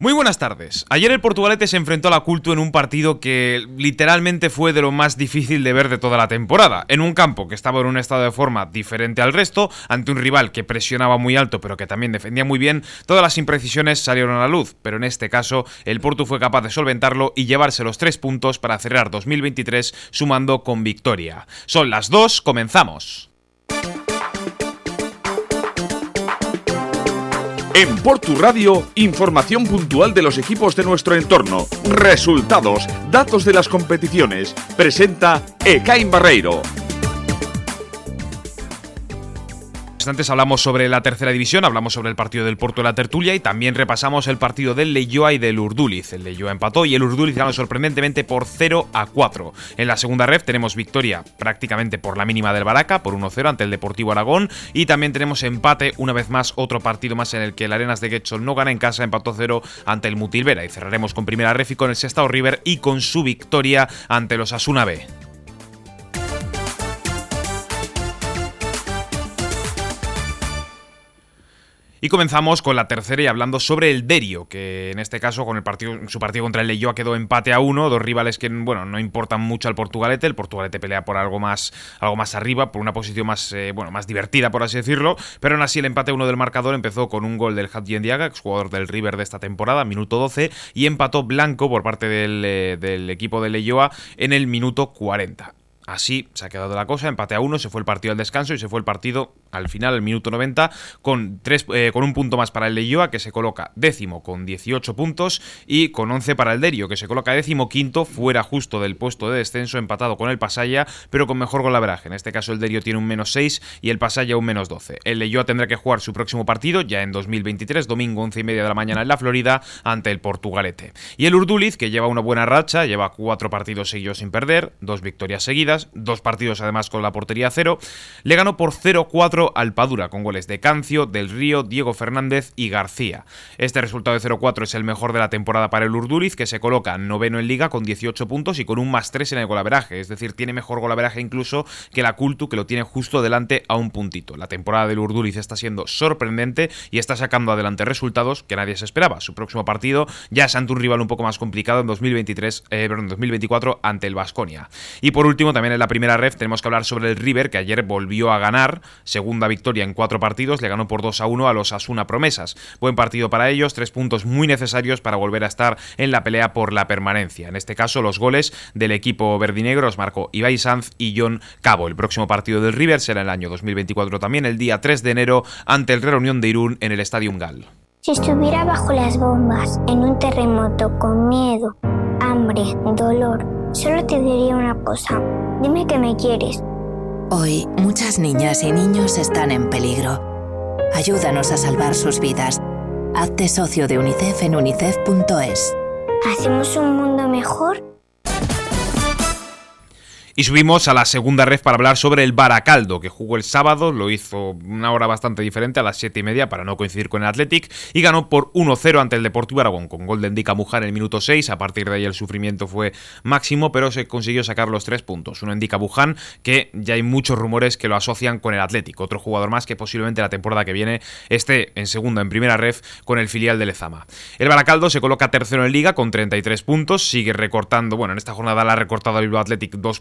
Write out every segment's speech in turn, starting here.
Muy buenas tardes. Ayer el Portugalete se enfrentó a la Culto en un partido que literalmente fue de lo más difícil de ver de toda la temporada. En un campo que estaba en un estado de forma diferente al resto, ante un rival que presionaba muy alto pero que también defendía muy bien, todas las imprecisiones salieron a la luz. Pero en este caso, el Porto fue capaz de solventarlo y llevarse los tres puntos para cerrar 2023 sumando con victoria. Son las dos, comenzamos. En Portu Radio, información puntual de los equipos de nuestro entorno, resultados, datos de las competiciones. Presenta Ecain Barreiro. Antes hablamos sobre la tercera división, hablamos sobre el partido del Porto de la Tertulia y también repasamos el partido del Leyoa y del Urduliz. El Leyoa empató y el Urduliz ganó sorprendentemente por 0 a 4. En la segunda red tenemos victoria prácticamente por la mínima del Baraca, por 1-0 ante el Deportivo Aragón. Y también tenemos empate, una vez más, otro partido más en el que el Arenas de Getxo no gana en casa, empató 0 ante el Mutilvera. Y cerraremos con primera ref y con el Sestao River y con su victoria ante los Asuna B. Y comenzamos con la tercera y hablando sobre el Derio, que en este caso con el partido, su partido contra el Leyoa quedó empate a uno, dos rivales que bueno, no importan mucho al Portugalete, el Portugalete pelea por algo más, algo más arriba, por una posición más, eh, bueno, más divertida por así decirlo, pero aún así el empate a uno del marcador empezó con un gol del Hadjen Diaga, jugador del River de esta temporada, minuto 12, y empató Blanco por parte del, eh, del equipo de Leyoa en el minuto 40. Así se ha quedado la cosa, empate a uno, se fue el partido al descanso y se fue el partido al final, al minuto 90, con, tres, eh, con un punto más para el Leyoa, que se coloca décimo con 18 puntos, y con 11 para el Derio, que se coloca décimo quinto, fuera justo del puesto de descenso, empatado con el Pasaya, pero con mejor golaveraje. En este caso, el Derio tiene un menos 6 y el Pasaya un menos 12. El Leyoa tendrá que jugar su próximo partido, ya en 2023, domingo 11 y media de la mañana en la Florida, ante el Portugalete. Y el Urduliz, que lleva una buena racha, lleva cuatro partidos seguidos sin perder, dos victorias seguidas dos partidos además con la portería cero, le ganó por 0-4 al Padura, con goles de Cancio, Del Río, Diego Fernández y García. Este resultado de 0-4 es el mejor de la temporada para el Urduliz, que se coloca noveno en liga con 18 puntos y con un más 3 en el golaveraje, es decir, tiene mejor golaveraje incluso que la Cultu, que lo tiene justo delante a un puntito. La temporada del Urduliz está siendo sorprendente y está sacando adelante resultados que nadie se esperaba. Su próximo partido ya es ante un rival un poco más complicado en 2023, eh, perdón, 2024 ante el Vasconia. Y por último, también en la primera ref tenemos que hablar sobre el River, que ayer volvió a ganar, segunda victoria en cuatro partidos, le ganó por 2 a 1 a los Asuna Promesas. Buen partido para ellos, tres puntos muy necesarios para volver a estar en la pelea por la permanencia. En este caso, los goles del equipo verdinegro los marcó Ibai Sanz y John Cabo. El próximo partido del River será el año 2024 también, el día 3 de enero, ante el Reunión de Irún en el Estadio Gal. Si estuviera bajo las bombas, en un terremoto, con miedo, hambre, dolor, solo te diría una cosa Dime que me quieres. Hoy muchas niñas y niños están en peligro. Ayúdanos a salvar sus vidas. Hazte socio de UNICEF en unicef.es. ¿Hacemos un mundo mejor? Y subimos a la segunda red para hablar sobre el Baracaldo, que jugó el sábado, lo hizo una hora bastante diferente, a las 7 y media, para no coincidir con el Athletic, y ganó por 1-0 ante el Deportivo Aragón, con gol de Endica Mujar en el minuto 6. A partir de ahí el sufrimiento fue máximo, pero se consiguió sacar los tres puntos. Uno Endica Buján, que ya hay muchos rumores que lo asocian con el Athletic, otro jugador más que posiblemente la temporada que viene esté en segunda, en primera red, con el filial de Lezama. El Baracaldo se coloca tercero en liga con 33 puntos, sigue recortando, bueno, en esta jornada la ha recortado el Bilbao Athletic dos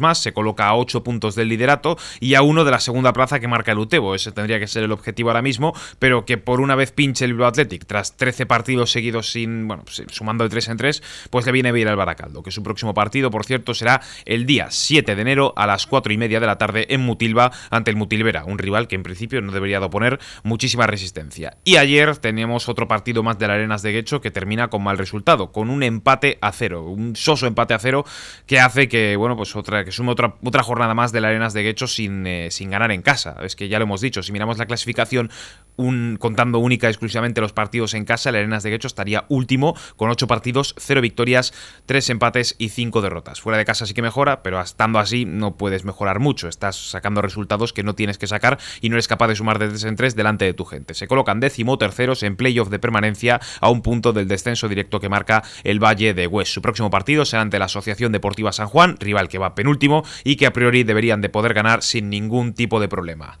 más, se coloca a 8 puntos del liderato y a uno de la segunda plaza que marca el Utebo. Ese tendría que ser el objetivo ahora mismo, pero que por una vez pinche el Bilbao Athletic tras 13 partidos seguidos sin, bueno, pues, sumando de 3 en 3, pues le viene bien al Baracaldo, que su próximo partido, por cierto, será el día 7 de enero a las 4 y media de la tarde en Mutilva ante el Mutilvera, un rival que en principio no debería de oponer muchísima resistencia. Y ayer teníamos otro partido más de la Arenas de Guecho que termina con mal resultado, con un empate a cero, un soso empate a cero que hace que, bueno, pues que sume otra, otra jornada más de la Arenas de Guecho sin, eh, sin ganar en casa. Es que ya lo hemos dicho, si miramos la clasificación un, contando única y exclusivamente los partidos en casa, el Arenas de Guecho estaría último con 8 partidos, 0 victorias, 3 empates y 5 derrotas. Fuera de casa sí que mejora, pero estando así no puedes mejorar mucho. Estás sacando resultados que no tienes que sacar y no eres capaz de sumar de 3 en 3 delante de tu gente. Se colocan décimo terceros en playoff de permanencia a un punto del descenso directo que marca el Valle de Hues. Su próximo partido será ante la Asociación Deportiva San Juan, rival que va penúltimo y que a priori deberían de poder ganar sin ningún tipo de problema.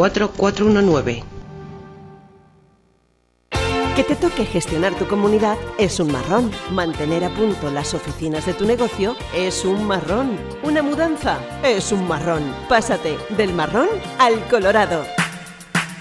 419. Que te toque gestionar tu comunidad es un marrón. Mantener a punto las oficinas de tu negocio es un marrón. Una mudanza es un marrón. Pásate del marrón al colorado.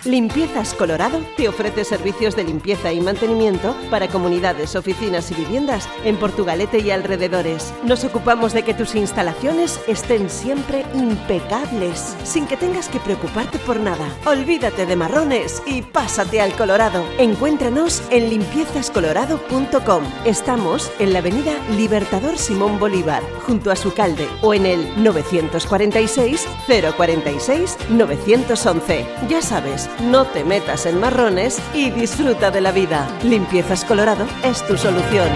Limpiezas Colorado te ofrece servicios de limpieza y mantenimiento para comunidades, oficinas y viviendas en Portugalete y alrededores. Nos ocupamos de que tus instalaciones estén siempre impecables, sin que tengas que preocuparte por nada. Olvídate de marrones y pásate al Colorado. Encuéntranos en limpiezascolorado.com. Estamos en la avenida Libertador Simón Bolívar, junto a su calde, o en el 946 046 911. Ya sabes, no te metas en marrones y disfruta de la vida. Limpiezas Colorado es tu solución.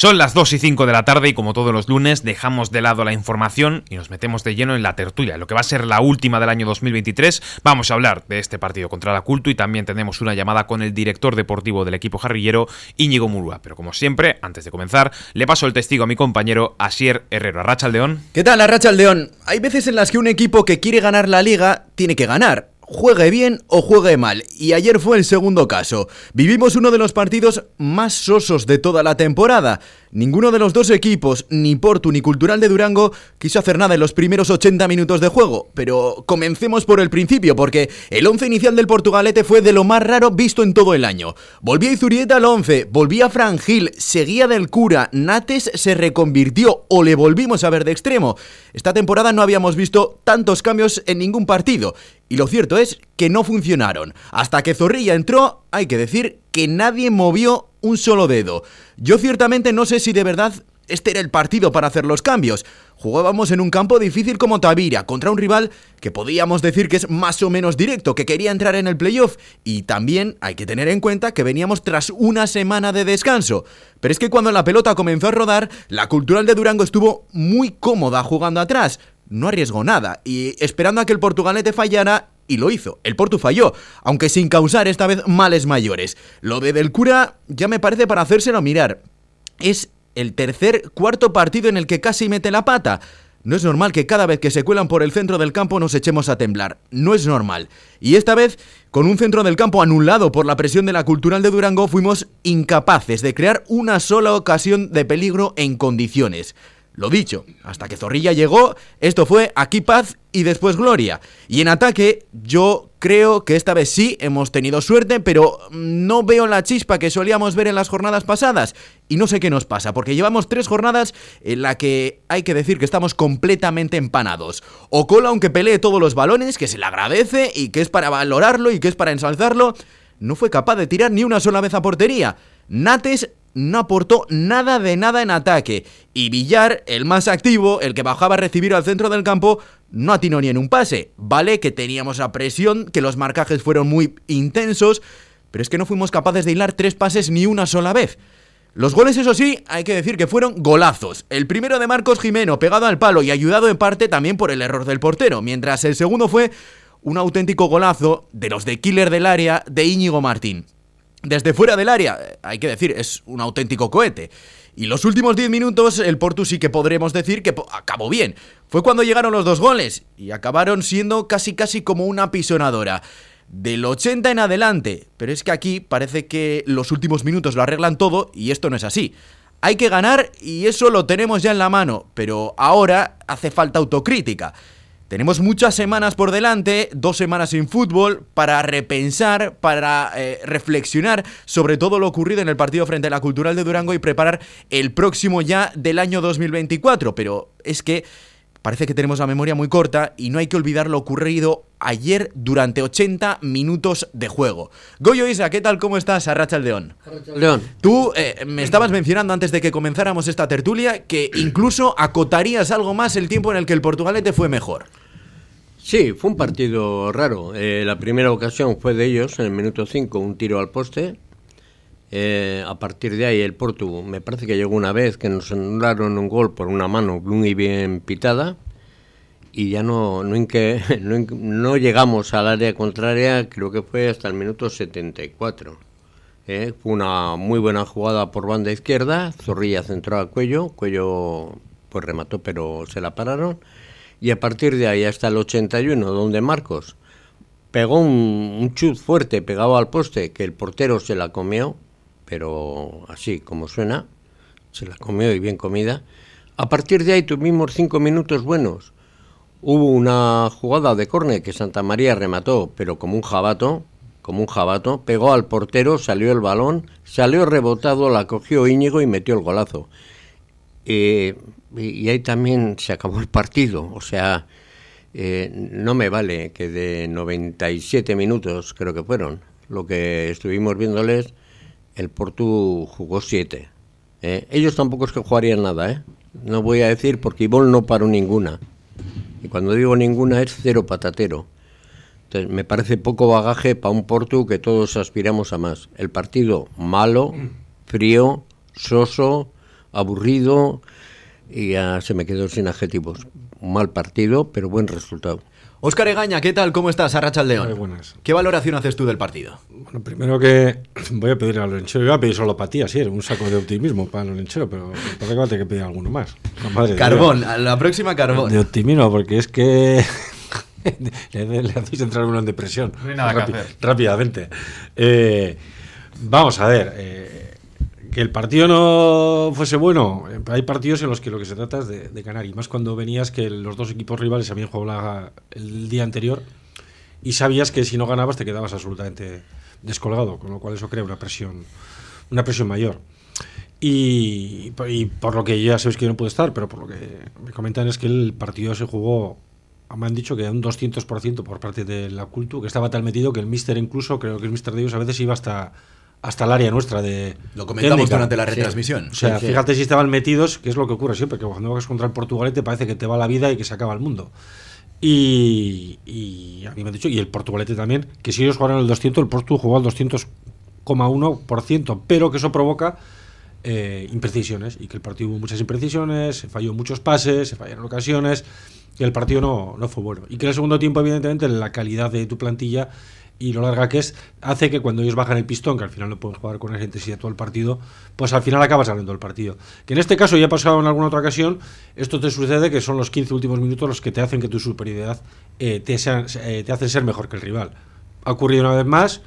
Son las 2 y 5 de la tarde y como todos los lunes dejamos de lado la información y nos metemos de lleno en la tertulia, lo que va a ser la última del año 2023. Vamos a hablar de este partido contra la Culto y también tenemos una llamada con el director deportivo del equipo jarrillero, Íñigo Murúa. Pero como siempre, antes de comenzar, le paso el testigo a mi compañero Asier Herrero. Arracha al León. ¿Qué tal, Arracha al León? Hay veces en las que un equipo que quiere ganar la liga tiene que ganar juegue bien o juegue mal. Y ayer fue el segundo caso. Vivimos uno de los partidos más sosos de toda la temporada. Ninguno de los dos equipos, ni Portu ni Cultural de Durango, quiso hacer nada en los primeros 80 minutos de juego. Pero comencemos por el principio, porque el once inicial del Portugalete fue de lo más raro visto en todo el año. Volvía Izurieta al 11, volvía Frangil, seguía del cura, Nates se reconvirtió o le volvimos a ver de extremo. Esta temporada no habíamos visto tantos cambios en ningún partido. Y lo cierto es que no funcionaron. Hasta que Zorrilla entró, hay que decir que nadie movió un solo dedo. Yo ciertamente no sé si de verdad este era el partido para hacer los cambios. Jugábamos en un campo difícil como Tavira, contra un rival que podíamos decir que es más o menos directo, que quería entrar en el playoff. Y también hay que tener en cuenta que veníamos tras una semana de descanso. Pero es que cuando la pelota comenzó a rodar, la cultural de Durango estuvo muy cómoda jugando atrás. No arriesgó nada y esperando a que el portugalete fallara y lo hizo. El Porto falló, aunque sin causar esta vez males mayores. Lo de Del Cura ya me parece para hacérselo mirar. Es el tercer cuarto partido en el que casi mete la pata. No es normal que cada vez que se cuelan por el centro del campo nos echemos a temblar. No es normal. Y esta vez, con un centro del campo anulado por la presión de la Cultural de Durango, fuimos incapaces de crear una sola ocasión de peligro en condiciones. Lo dicho, hasta que Zorrilla llegó, esto fue aquí paz y después gloria. Y en ataque, yo creo que esta vez sí hemos tenido suerte, pero no veo la chispa que solíamos ver en las jornadas pasadas. Y no sé qué nos pasa, porque llevamos tres jornadas en la que hay que decir que estamos completamente empanados. Ocola, aunque pelee todos los balones, que se le agradece y que es para valorarlo y que es para ensalzarlo, no fue capaz de tirar ni una sola vez a portería. Nates no aportó nada de nada en ataque. Y Villar, el más activo, el que bajaba a recibir al centro del campo, no atinó ni en un pase. Vale que teníamos la presión, que los marcajes fueron muy intensos, pero es que no fuimos capaces de hilar tres pases ni una sola vez. Los goles, eso sí, hay que decir que fueron golazos. El primero de Marcos Jimeno, pegado al palo y ayudado en parte también por el error del portero, mientras el segundo fue un auténtico golazo de los de killer del área de Íñigo Martín. Desde fuera del área, hay que decir, es un auténtico cohete. Y los últimos 10 minutos, el Portu sí que podremos decir que acabó bien. Fue cuando llegaron los dos goles y acabaron siendo casi casi como una pisonadora. Del 80 en adelante, pero es que aquí parece que los últimos minutos lo arreglan todo y esto no es así. Hay que ganar y eso lo tenemos ya en la mano, pero ahora hace falta autocrítica. Tenemos muchas semanas por delante, dos semanas sin fútbol, para repensar, para eh, reflexionar sobre todo lo ocurrido en el partido frente a la Cultural de Durango y preparar el próximo ya del año 2024. Pero es que parece que tenemos la memoria muy corta y no hay que olvidar lo ocurrido ayer durante 80 minutos de juego. Goyo Isa, ¿qué tal? ¿Cómo estás? Arracha el León. León. Tú eh, me estabas mencionando antes de que comenzáramos esta tertulia que incluso acotarías algo más el tiempo en el que el Portugalete fue mejor. Sí, fue un partido raro. Eh, la primera ocasión fue de ellos, en el minuto 5, un tiro al poste. Eh, a partir de ahí el Porto, me parece que llegó una vez que nos anularon un gol por una mano muy bien pitada y ya no, no, no, no, llegamos al área contraria, creo que fue hasta el minuto 74. ¿eh? Fue una muy buena jugada por banda izquierda, Zorrilla centró a Cuello, Cuello pues remató pero se la pararon y a partir de ahí hasta el 81 donde Marcos pegó un, un chut fuerte pegado al poste que el portero se la comió, pero así como suena, se la comió y bien comida. A partir de ahí tuvimos cinco minutos buenos Hubo una jugada de córner que Santa María remató, pero como un jabato, como un jabato, pegó al portero, salió el balón, salió rebotado, la cogió Íñigo y metió el golazo. y, ahí también se acabó el partido, o sea, eh, no me vale que de 97 minutos, creo que fueron, lo que estuvimos viéndoles, el Portu jugó 7. ¿eh? Ellos tampoco es que jugarían nada, ¿eh? No voy a decir porque Ivón no paró ninguna. Y cuando digo ninguna es cero patatero. Me parece poco bagaje para un Porto que todos aspiramos a más. El partido malo, frío, soso, aburrido y ya se me quedó sin adjetivos. Mal partido, pero buen resultado. Óscar Egaña, ¿qué tal? ¿Cómo estás? Arracha León. Muy buenas. ¿Qué valoración haces tú del partido? Bueno, primero que voy a pedir a Lorenchero, voy a pedir solo para ti, así, un saco de optimismo para Lorenchero, pero parece que va a tener que pedir alguno más. carbón, a la próxima carbón. De optimismo, porque es que le, hacéis entrar uno en depresión. No hay nada que hacer. Rápidamente. Eh, vamos a ver. Eh, que el partido no fuese bueno, eh, hay partidos en los que lo que se trata es de, ganar, y más cuando venías que los dos equipos rivales habían jugado el día anterior y sabías que si no ganabas te quedabas absolutamente descolgado, con lo cual eso crea una presión, una presión mayor. Y, por lo que ya sabéis que yo no puedo estar, pero por lo que me comentan es que el partido se jugó, me han dicho que un 200% por parte de la cultu, que estaba tan metido que el mister incluso, creo que el mister de ellos a veces iba hasta hasta el área nuestra de. Lo comentamos durante la retransmisión. O sea, fíjate si estaban metidos, que es lo que ocurre siempre, que cuando vas contra el Portugalete parece que te va la vida y que se acaba el mundo. Y, y a mí me han dicho, y el Portugalete también, que si ellos jugaran el 200, el Portu jugó al 200,1%, pero que eso provoca eh, imprecisiones y que el partido hubo muchas imprecisiones, se falló muchos pases, se fallaron ocasiones, y el partido no, no fue bueno. Y que en el segundo tiempo, evidentemente, la calidad de tu plantilla y lo larga que es, hace que cuando ellos bajan el pistón, que al final no pueden jugar con esa intensidad todo el partido, pues al final acabas ganando el partido. Que en este caso ya ha pasado en alguna otra ocasión, esto te sucede que son los 15 últimos minutos los que te hacen que tu superioridad eh, te, eh, te hacen ser mejor que el rival. Ha ocurrido una vez más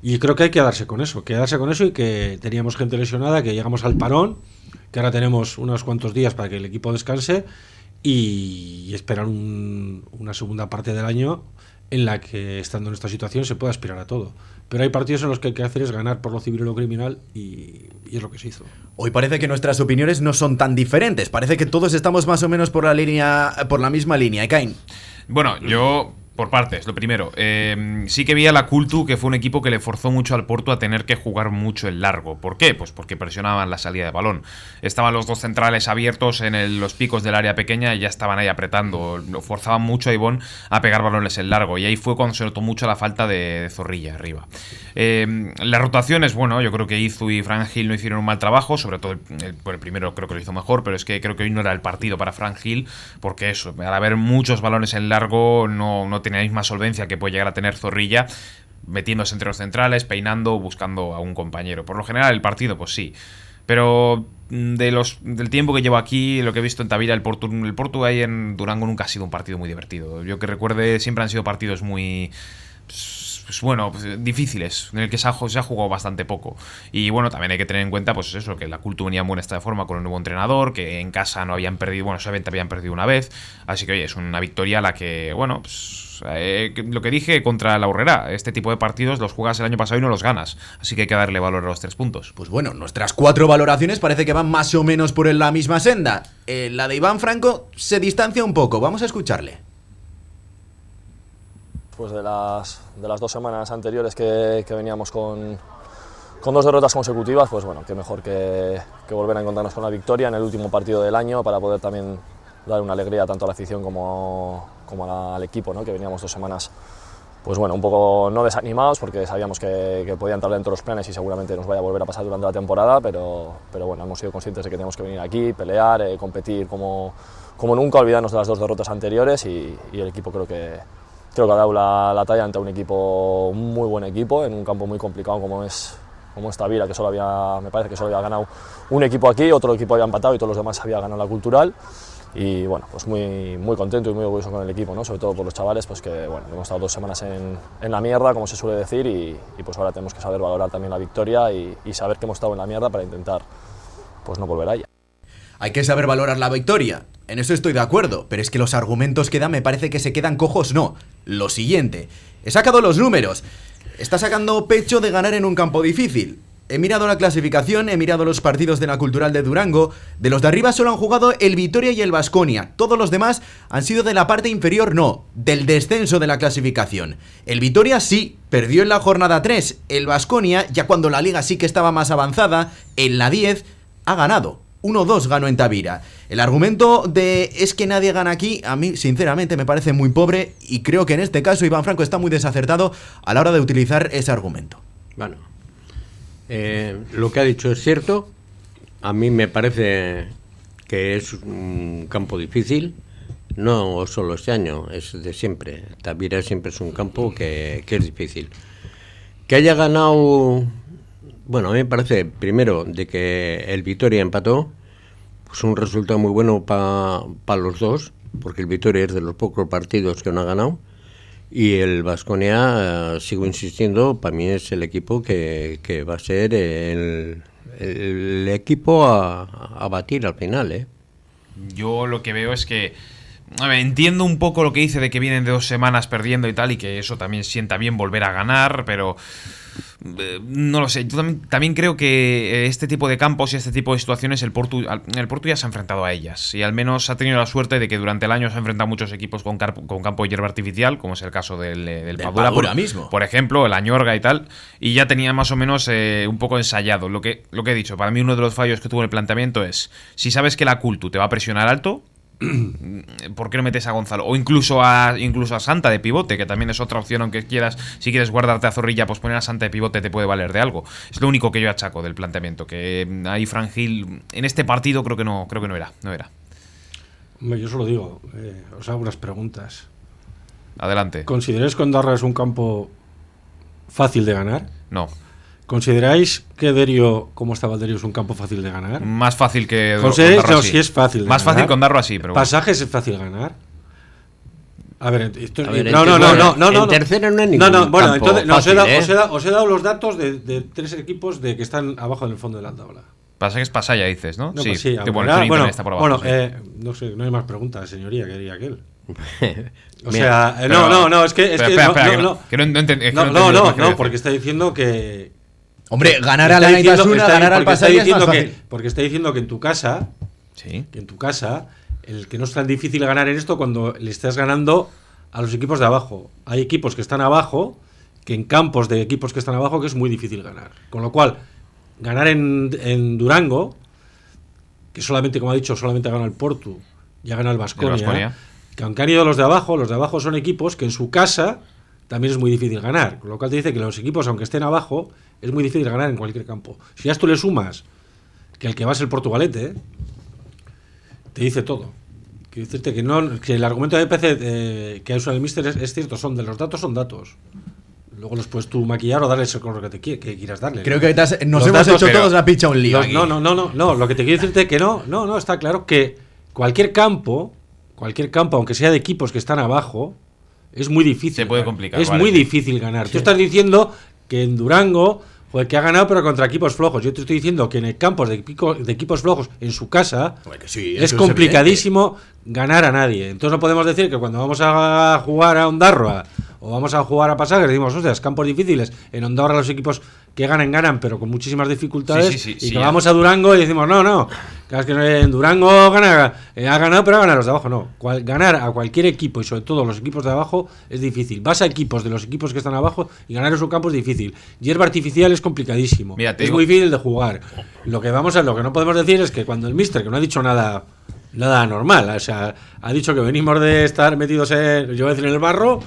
y creo que hay que darse con eso, quedarse con eso y que teníamos gente lesionada, que llegamos al parón, que ahora tenemos unos cuantos días para que el equipo descanse y, esperar una segunda parte del año en la que, estando en esta situación, se puede aspirar a todo. Pero hay partidos en los que hay que hacer es ganar por lo civil y lo criminal y, es lo que se hizo. Hoy parece que nuestras opiniones no son tan diferentes. Parece que todos estamos más o menos por la línea, por la misma línea. Ekain. Bueno, yo por partes, lo primero. Eh, sí que vi a la Cultu que fue un equipo que le forzó mucho al Porto a tener que jugar mucho el largo. ¿Por qué? Pues porque presionaban la salida de balón. Estaban los dos centrales abiertos en los picos del área pequeña y ya estaban ahí apretando. Lo forzaban mucho a Ivón a pegar balones en largo. Y ahí fue cuando se notó mucho la falta de, Zorrilla arriba. Eh, las rotaciones, bueno, yo creo que Izu y Frank Hill no hicieron un mal trabajo. Sobre todo el, el, primero creo que lo hizo mejor, pero es que creo que hoy no era el partido para Frank Hill. Porque eso, al haber muchos balones en largo, no, no tenía la misma solvencia que puede llegar a tener Zorrilla, metiéndose entre los centrales, peinando, buscando a un compañero. Por lo general, el partido, pues sí. Pero mm, de los, del tiempo que llevo aquí, lo que he visto en Tavira, el Porto, el Porto ahí en Durango nunca ha sido un partido muy divertido. Yo que recuerde, siempre han sido partidos muy pues bueno, pues, difíciles, en el que se ha, jugado bastante poco. Y bueno, también hay que tener en cuenta, pues eso, que la cultura venía en buena esta forma con el nuevo entrenador, que en casa no habían perdido, bueno, solamente habían perdido una vez. Así que oye, es una victoria a la que, bueno, pues eh, lo que dije contra la Urrera, este tipo de partidos los juegas el año pasado y no los ganas. Así que hay que darle valor a los tres puntos. Pues bueno, nuestras cuatro valoraciones parece que van más o menos por la misma senda. Eh, la de Iván Franco se distancia un poco, vamos a escucharle después de las, de las dos semanas anteriores que, que veníamos con, con, dos derrotas consecutivas, pues bueno, qué mejor que, que, volver a encontrarnos con la victoria en el último partido del año para poder también dar una alegría tanto a la afición como, como al equipo, ¿no? que veníamos dos semanas pues bueno, un poco no desanimados porque sabíamos que, que podía entrar dentro de los planes y seguramente nos vaya a volver a pasar durante la temporada, pero, pero bueno, hemos sido conscientes de que teníamos que venir aquí, pelear, eh, competir como, como nunca, olvidarnos de las dos derrotas anteriores y, y el equipo creo que, creo que ha dado la, la, talla ante un equipo, un muy buen equipo, en un campo muy complicado como es, como es Tavira, que solo había, me parece que solo había ganado un equipo aquí, otro equipo había empatado y todos los demás había ganado la cultural y bueno, pues muy, muy contento y muy orgulloso con el equipo, ¿no? sobre todo por los chavales, pues que bueno, hemos estado dos semanas en, en la mierda, como se suele decir, y, pues ahora tenemos que saber valorar también la victoria y, y, saber que hemos estado en la mierda para intentar pues no volver a ella. Hay que saber valorar la victoria, en eso estoy de acuerdo, pero es que los argumentos que da me parece que se quedan cojos, no. Lo siguiente, he sacado los números, está sacando pecho de ganar en un campo difícil, He mirado la clasificación, he mirado los partidos de la Cultural de Durango. De los de arriba solo han jugado el Vitoria y el Vasconia. Todos los demás han sido de la parte inferior, no, del descenso de la clasificación. El Vitoria sí, perdió en la jornada 3. El Vasconia, ya cuando la liga sí que estaba más avanzada, en la 10, ha ganado. 1-2 ganó en Tavira. El argumento de es que nadie gana aquí, a mí sinceramente me parece muy pobre y creo que en este caso Iván Franco está muy desacertado a la hora de utilizar ese argumento. Bueno, eh, lo que ha dicho es cierto. A mí me parece que es un campo difícil. No solo este año, es de siempre. Tavira siempre es un campo que, que es difícil. Que haya ganado, bueno, a mí me parece, primero, de que el Vitoria empató, pues un resultado muy bueno para pa los dos, porque el Vitoria es de los pocos partidos que no ha ganado. Y el Vasconia, eh, sigo insistiendo, para mí es el equipo que, que va a ser el, el equipo a, a, batir al final. ¿eh? Yo lo que veo es que. Entiendo un poco lo que dice de que vienen de dos semanas perdiendo y tal, y que eso también sienta bien volver a ganar, pero. Eh, no lo sé, yo también, también, creo que este tipo de campos y este tipo de situaciones el Portu, el ya se ha enfrentado a ellas y al menos ha tenido la suerte de que durante el año se ha enfrentado a muchos equipos con, con campo de hierba artificial, como es el caso del, del, del Padura, Padura por, mismo. por ejemplo, el Añorga y tal, y ya tenía más o menos eh, un poco ensayado. Lo que, lo que he dicho, para mí uno de los fallos que tuvo en el planteamiento es, si sabes que la Cultu te va a presionar alto, ¿por qué no metes a Gonzalo? O incluso a, incluso a Santa de pivote, que también es otra opción, aunque quieras, si quieres guardarte a Zorrilla, pues poner a Santa de pivote te puede valer de algo. Es lo único que yo achaco del planteamiento, que ahí Fran Gil, en este partido creo que no, creo que no era, no era. Yo solo digo, eh, os hago unas preguntas. Adelante. ¿Consideráis que Ondarra es un campo fácil de ganar? No. ¿Consideráis que Derio, como estaba Derio, es un campo fácil de ganar? Más fácil que ¿Consideráis que no, sí es fácil de Más ganar? fácil con Darro así, pero bueno. ¿Pasajes es fácil ganar? A ver, esto, A ver, no, no, no, no, no, no, en tercera no hay ningún no, bueno, entonces no, os, he fácil, dado, ¿eh? os, he dado, os he dado los datos de, de tres equipos de que están abajo en el fondo de la tabla. Pasajes pasaya, dices, ¿no? No, pues sí, que bueno, está por abajo. bueno, sí. eh, no sé, no hay más preguntas, señoría, que diría aquel. O Mira, sea, eh, pero- no, no, no, es que, es que espera, no, espera, no, que no- no, que no- es que que porque está diciendo que Hombre, ganar a la Naitasuna, ganar al porque está Pasaya es más fácil. que porque está diciendo que en tu casa, Sí. que en tu casa, el que no es tan difícil ganar en esto cuando le estás ganando a los equipos de abajo. Hay equipos que están abajo, que en campos de equipos que están abajo que es muy difícil ganar. Con lo cual, ganar en, en Durango, que solamente, como ha dicho, solamente gana el Portu, ya gana el. Vasconia, que aunque han ido los de abajo, los de abajo son equipos que en su casa también es muy difícil ganar. Con lo cual te dice que los equipos, aunque estén abajo, es muy difícil ganar en cualquier campo. Si ya esto le sumas que el que va es el Portugalete, te dice todo. Quiero decirte que, no, que el argumento de PC eh, que usado el Mister es, es cierto, son de los datos son datos. Luego los puedes tú maquillar o darles el color que te que quieras darle. Creo ¿no? que has- nos Los hemos datos, hecho todos la picha a un lío. Los- no, no, no, no, no. Lo que te quiero decirte que no, no, no, está claro que cualquier campo, cualquier campo, aunque sea de equipos que están abajo, es muy difícil. Se puede complicar, Es vale. muy difícil ganar. Tú estás diciendo que en Durango, joder, que ha ganado, pero contra equipos flojos. Yo te estoy diciendo que en el campos de, equipo- de equipos flojos, en su casa, Joder, que sí, es complicadísimo ganar a nadie. Entonces no podemos decir que cuando vamos a jugar a Ondarroa o vamos a jugar a Pasajes, decimos, ostras, campos difíciles. En Ondarroa los equipos que ganan, ganan, pero con muchísimas dificultades. Sí, sí, sí, y que ya. vamos a Durango y decimos, no, no, es que en Durango gana, eh, ha ganado, pero ha ganado los de abajo. No, Cual- ganar a cualquier equipo y sobre todo los equipos de abajo es difícil. Vas a equipos de los equipos que están abajo y ganar en su campo es difícil. Hierba artificial es complicadísimo. Mira, es digo- muy difícil de jugar. Lo que vamos a, lo que no podemos decir es que cuando el Mister, que no ha dicho nada nada normal. O sea, ha dicho que venimos de estar metidos en, yo voy a decir, en el barro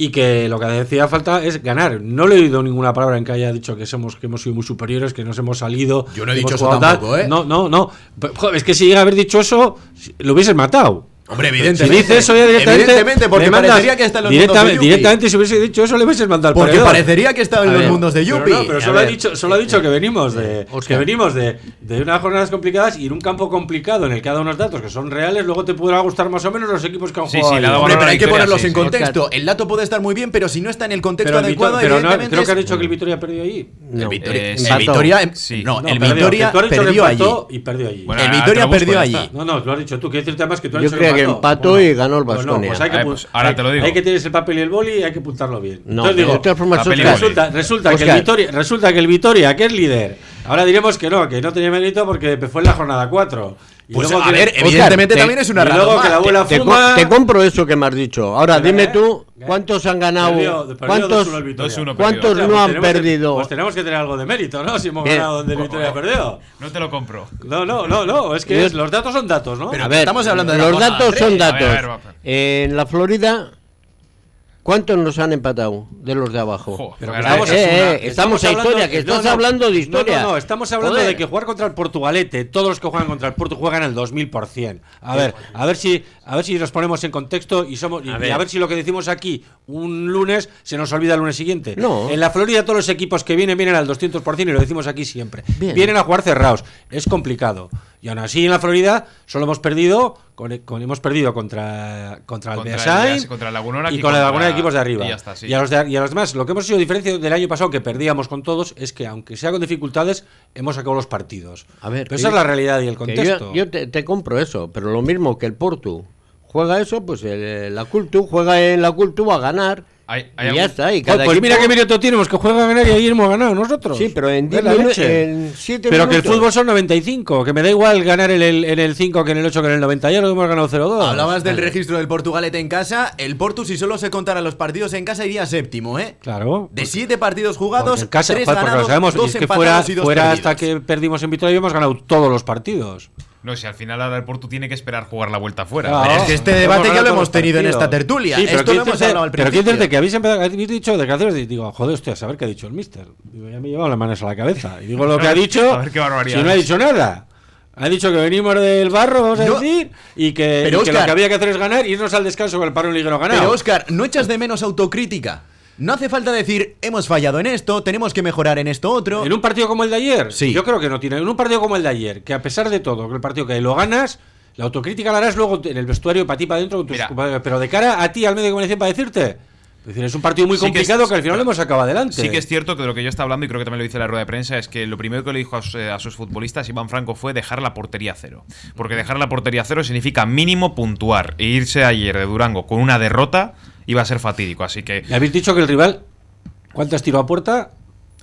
y que lo que decía falta es ganar. No le he oído ninguna palabra en que haya dicho que somos que hemos sido muy superiores, que nos hemos salido. Yo no he dicho eso tampoco, ¿eh? No, no, no. Pero, joder, es que si llega a haber dicho eso, lo hubieses matado. Hombre, evidentemente. Si dice eso ya directamente. Evidentemente, porque le mandas- parecería que está en los directamente, mundos de directamente, si hubiese dicho eso, le hubieses mandado al Porque perdedor. parecería que estaba en A los ver, mundos de pero Yupi. no, pero solo ha dicho, solo ha dicho que venimos de que venimos de, de unas jornadas complicadas y en un campo complicado en el que ha dado unos datos que son reales, luego te podrá gustar más o menos los equipos que han Sí, jugado. sí, dado Hombre, pero hay que ponerlos sí, en sí. contexto. El dato puede estar muy bien, pero si no está en el contexto pero el adecuado, Vitor- pero no, evidentemente. creo que has dicho que el Vitoria perdió allí. El No. Vitoria, Eh, el sí. Vitoria- em- Sí. no, el perdió, Vitoria perdió allí. y perdió allí. El Vitoria perdió allí. está. No, no, lo has dicho tú. Quiero decirte más que tú has dicho que empató y ganó el Pues no, Baskonia. pues hay que apu- pues ahora hay- te lo digo. Hay que tener el papel y el boli y hay que apuntarlo bien. No, Entonces digo, de todas formas, resulta, resulta que el. Vitoria, resulta que el Vitoria, que es líder, ahora diremos que no, que no tenía mérito porque fue en la jornada 4. Pues luego a que- ver, evidentemente te- también es una abuela Te, co- fuma. te compro eso que me has dicho. Ahora dime ¿eh? tú ¿Eh? cuántos han ganado, Perdió- perdió cuántos, 2-1 el Vitoria. 2-1 cuántos no Pues han que- perdido. pues tenemos que tener algo de mérito, ¿no? Si hemos Bien. ganado donde el Vitoria perdió. No te lo compro. No, no, no, no. Es que es- los datos son datos, ¿no? Pero A ver, estamos hablando de la los datos son tres. A ver, datos. en la Florida, ¿cuántos nos han empatado de los de abajo? Jo, Pero estamos, eh, eh, estamos a historia, que estás hablando de historia. No, no, no, estamos hablando Joder. de que jugar contra el Portugalete, todos los que juegan contra el Porto juegan al 2000%. A ver, a ver si a ver si nos ponemos en contexto y somos y y a ver, ver. si lo que decimos aquí un lunes se nos olvida el lunes siguiente. No. En la Florida todos los equipos que vienen vienen al 200% y lo decimos aquí siempre. Bien. Vienen a jugar cerrados, es complicado. Y aún así en la Florida solo hemos perdido con, con- hemos perdido contra contra el Contra el Beasain Beas- contra el Lagunora y y con la Laguna de equipos de arriba. y ya está, sí. Y a los, de- y a los demás, lo que hemos sido diferencia del año pasado, que perdíamos con todos, es que aunque sea con dificultades, hemos sacado los partidos. A ver, Pero esa es yo- la realidad y el contexto. yo yo te, te compro eso, pero lo mismo que el Porto juega eso, pues el- la Cultu juega en la Cultu a ganar Hay- hay y ya algún- está. Y cada pues mira equipo- qué mérito tenemos, que juega a ganar y hemos ganado nosotros. Sí, pero en Es 10 la minutos, en 7 Pero que el minutos. fútbol son 95, que me da igual ganar en el, en el 5 que en el 8 que en el 90, ya lo hemos ganado 0-2. Hablabas del registro del Portugalete en casa. El Portu, si solo se contara los partidos en casa, iría séptimo, ¿eh? Claro. De siete partidos Porque jugados, en casa, tres joder, porque lo ganados, sabemos, y dos es que empatados fuera, y dos fuera perdidos. hasta que perdimos en Vitoria hemos ganado todos los partidos. No, si al final ahora el Porto tiene que esperar jugar la vuelta fuera. Claro. Pero es que este debate ya lo hemos tenido en esta tertulia. Sí, pero Esto lo hemos hablado al Pero quiero principio. decirte que habéis, empezado, habéis dicho declaraciones y digo, joder, hostia, a saber qué ha dicho el mister. Digo, ya me he llevado las manos a la cabeza. Y digo lo que ha dicho, A ver qué barbaridad. si no ha dicho nada. Ha dicho que venimos del barro, vamos a No. decir, y que, Pero, y que lo que había que hacer es ganar y irnos al descanso con el paro liguero ganado. Pero Oscar, ¿no echas de menos autocrítica? No hace falta decir, hemos fallado en esto, tenemos que mejorar en esto otro. En un partido como el de ayer, Sí. yo creo que no tiene. En un partido como el de ayer, que a pesar de todo, que el partido que lo ganas, la autocrítica la harás luego en el vestuario para ti, para adentro, pero de cara a ti, al medio de comunicación, para decirte. Es decir, es un partido muy Sí que complicado es- que, al final lo hemos sacado adelante. Sí que es cierto que de lo que yo estaba hablando, y creo que también lo dice en la rueda de prensa, es que lo primero que le dijo a, sus- a sus futbolistas, Iván Franco, fue dejar la portería cero. Porque dejar la portería cero significa mínimo puntuar. E irse ayer de Durango con una derrota iba a ser fatídico. Así que Me habéis dicho que el rival, ¿cuántas tiró a puerta?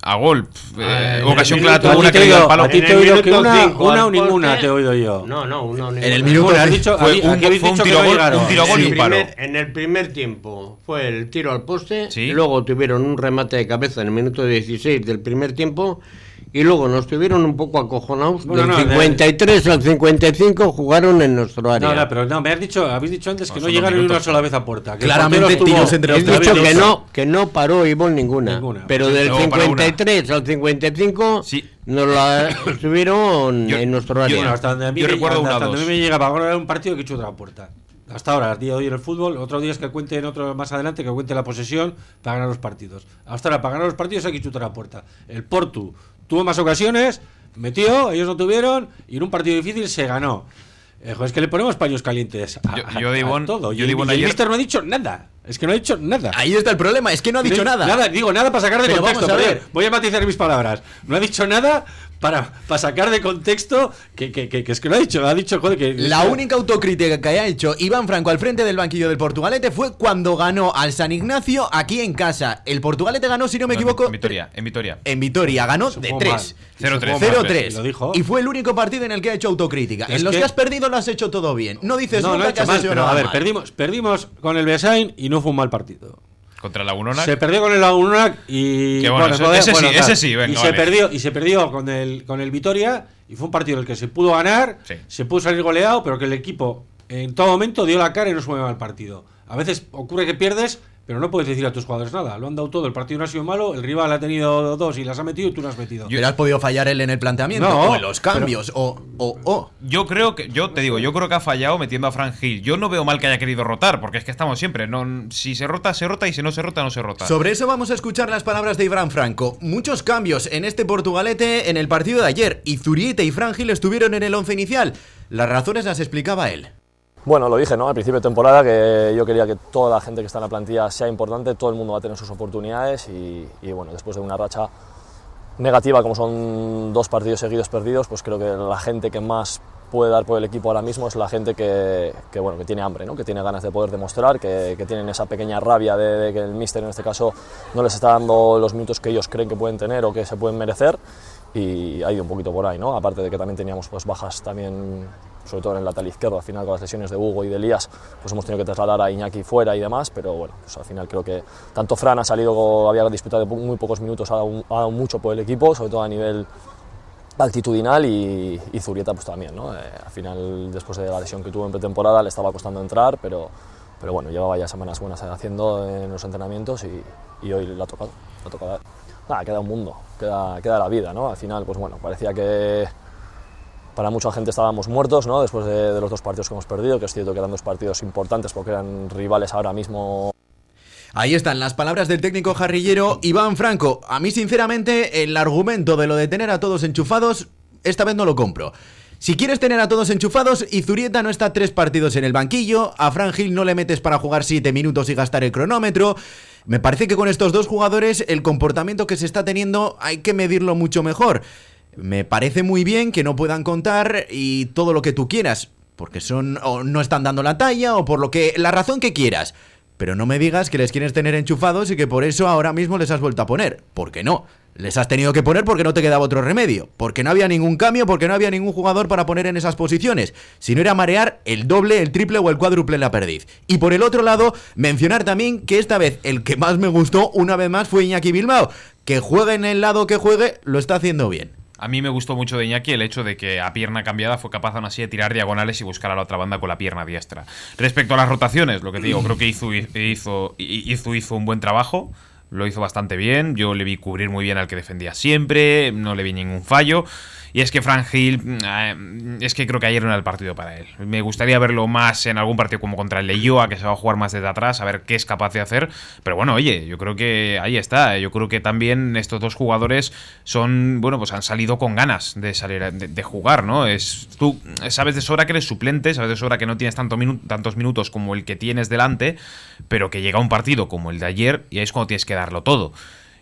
a gol, eh, en ocasión clara tuvo una a ti que te le dio he al oído- palo. a ti te he oído que una, cinco una o ninguna te he oído yo. No, no, una En el minuto has dicho, fue un- aquí habéis fue un dicho que tiro no gol- llegaron. un tiro gol y en, un el palo. primer, en el primer tiempo fue el tiro al poste, Sí. y luego tuvieron un remate de cabeza en el minuto 16 del primer tiempo y luego nos tuvieron un poco acojonados. Bueno, del no, de- 53 al 55 jugaron en nuestro área. No, no, pero no, me has dicho, habéis dicho antes que No, llegaron ni una minutos. sola vez a puerta. que Claramente tiros entre los dicho que Habéis no, que no paró Ivonne ninguna. Ninguna. Pero del Luego paró una. 53 al 55 Sí. nos la estuvieron Yo- en nuestro yo- área. Bueno, hasta donde a mí, Yo me- recuerdo hasta una donde a dos. mí me llegaba ahora un partido que he hecho otra puerta. Hasta ahora, el día de hoy en el fútbol, otro día es que cuenten otro más adelante, que cuente la posesión para ganar los partidos. Hasta ahora, para ganar los partidos hay que chutar la puerta. El Portu tuvo más ocasiones, metió, ellos no tuvieron, y en un partido difícil se ganó. Eh, joder, es que le ponemos paños calientes a, Yo- a- yo a todo. yo y el- Ivón y el ayer- míster no ha dicho nada. Es que no ha dicho nada. Ahí está el problema, es que no ha dicho No nada. Nada, digo, nada para sacar de Pero contexto. vamos a ver. Voy a matizar mis palabras. No ha dicho nada para, para sacar de contexto que, que- que- que es que no ha dicho. Ha dicho, joder, que. La única autocrítica que haya hecho Iván Franco al frente del banquillo del Portugalete fue cuando ganó al San Ignacio aquí en casa. El Portugalete ganó, si no me No, equivoco, En Vitoria, en Vitoria. en Vitoria. Ganó de jugó 3. mal. 0-3. Se jugó mal. 0-3. Lo dijo. Y fue el único partido en el que ha hecho autocrítica. Es en los que- que has perdido lo has hecho todo bien. No dices No, no nunca ha que has mal, hecho pero nada a ver, mal. perdimos, perdimos con el Besain y no fue un mal partido. Contra la Unona. Se perdió con el Unona y. Bueno, ese, sí, ese sí, venga, y se perdió Y se perdió con el, con el Vitoria. Y fue un partido en el que se pudo ganar, se pudo salir goleado, pero que el equipo en todo momento dio la cara y no se mueve al partido. A veces ocurre que pierdes, pero no puedes decir a tus jugadores nada. Lo han dado todo. El partido no ha sido malo. El rival ha tenido dos y las ha metido y tú no has metido. Pero has podido fallar él en el planteamiento o en los cambios o, o, Yo creo que, yo te digo, yo creo que ha fallado metiendo a Frank Hill. Yo no veo mal que haya querido rotar, porque es que estamos siempre. No, si se rota, se rota y si no se rota, no se rota. Sobre eso vamos a escuchar las palabras de Iván Franco. Muchos cambios en este Portugalete en el partido de ayer. Y Zurieta y Frank Hill estuvieron en el once inicial. Las razones las explicaba él. Bueno, lo dije ¿no? al principio de temporada que yo quería que toda la gente que está en la plantilla sea importante, todo el mundo va a tener sus oportunidades y, bueno, después de una racha negativa como son dos partidos seguidos perdidos, pues creo que la gente que más puede dar por el equipo ahora mismo es la gente que, bueno, que tiene hambre, ¿no? que tiene ganas de poder demostrar, que, que tienen esa pequeña rabia de, que el míster en este caso no les está dando los minutos que ellos creen que pueden tener o que se pueden merecer y ha ido un poquito por ahí, ¿no? aparte de que también teníamos pues, bajas también sobre todo en el lateral izquierdo, al final con las lesiones de Hugo y de Elías, pues hemos tenido que trasladar a Iñaki fuera y demás, pero bueno, pues al final creo que tanto Fran ha salido, había disputado muy pocos minutos, ha dado, mucho por el equipo, sobre todo a nivel altitudinal y, Zurieta pues también, ¿no? Eh, al final, después de la lesión que tuvo en pretemporada, le estaba costando entrar, pero, pero bueno, llevaba ya semanas buenas haciendo en los entrenamientos y, y hoy le ha tocado. Le ha tocado. Nada, queda un mundo, queda, queda la vida, ¿no? Al final, pues bueno, parecía que para mucha gente estábamos muertos ¿no? después de, los dos partidos que hemos perdido, que es cierto que eran dos partidos importantes porque eran rivales ahora mismo Ahí están las palabras del técnico jarrillero Iván Franco. A mí, sinceramente, el argumento de lo de tener a todos enchufados, esta vez no lo compro. Si quieres tener a todos enchufados, y Zurieta no está tres partidos en el banquillo, a Fran Gil no le metes para jugar siete minutos y gastar el cronómetro. Me parece que con estos dos jugadores el comportamiento que se está teniendo hay que medirlo mucho mejor. Me parece muy bien que no puedan contar y todo lo que tú quieras, porque son o no están dando la talla o por lo que la razón que quieras. Pero no me digas que les quieres tener enchufados y que por eso ahora mismo les has vuelto a poner. Porque no. Les has tenido que poner porque no te quedaba otro remedio. Porque no había ningún cambio, porque no había ningún jugador para poner en esas posiciones. Si no era marear el doble, el triple o el cuádruple en la perdiz. Y por el otro lado, mencionar también que esta vez el que más me gustó, una vez más, fue Iñaki Bilbao. Que juegue en el lado que juegue, lo está haciendo bien. A mí me gustó mucho de Iñaki el hecho de que a pierna cambiada fue capaz aún así de tirar diagonales y buscar a la otra banda con la pierna diestra. Respecto a las rotaciones, lo que te digo, creo que hizo, hizo, hizo, hizo un buen trabajo lo hizo bastante bien. Yo le vi cubrir muy bien al que defendía siempre, no le vi ningún fallo. Y es que Frank Hill, mm, eh, es que creo que ayer no era el partido para él. Me gustaría verlo más en algún partido como contra el Leyoa, que se va a jugar más desde atrás, a ver qué es capaz de hacer. Pero bueno, oye, yo creo que ahí está. Yo creo que también estos dos jugadores son, bueno, pues han salido con ganas de salir de, jugar, ¿no? Es, tú sabes de sobra que eres suplente, sabes de sobra que no tienes tanto tantos minutos como el que tienes delante, pero que llega un partido como el de ayer y ahí es cuando tienes que darlo todo.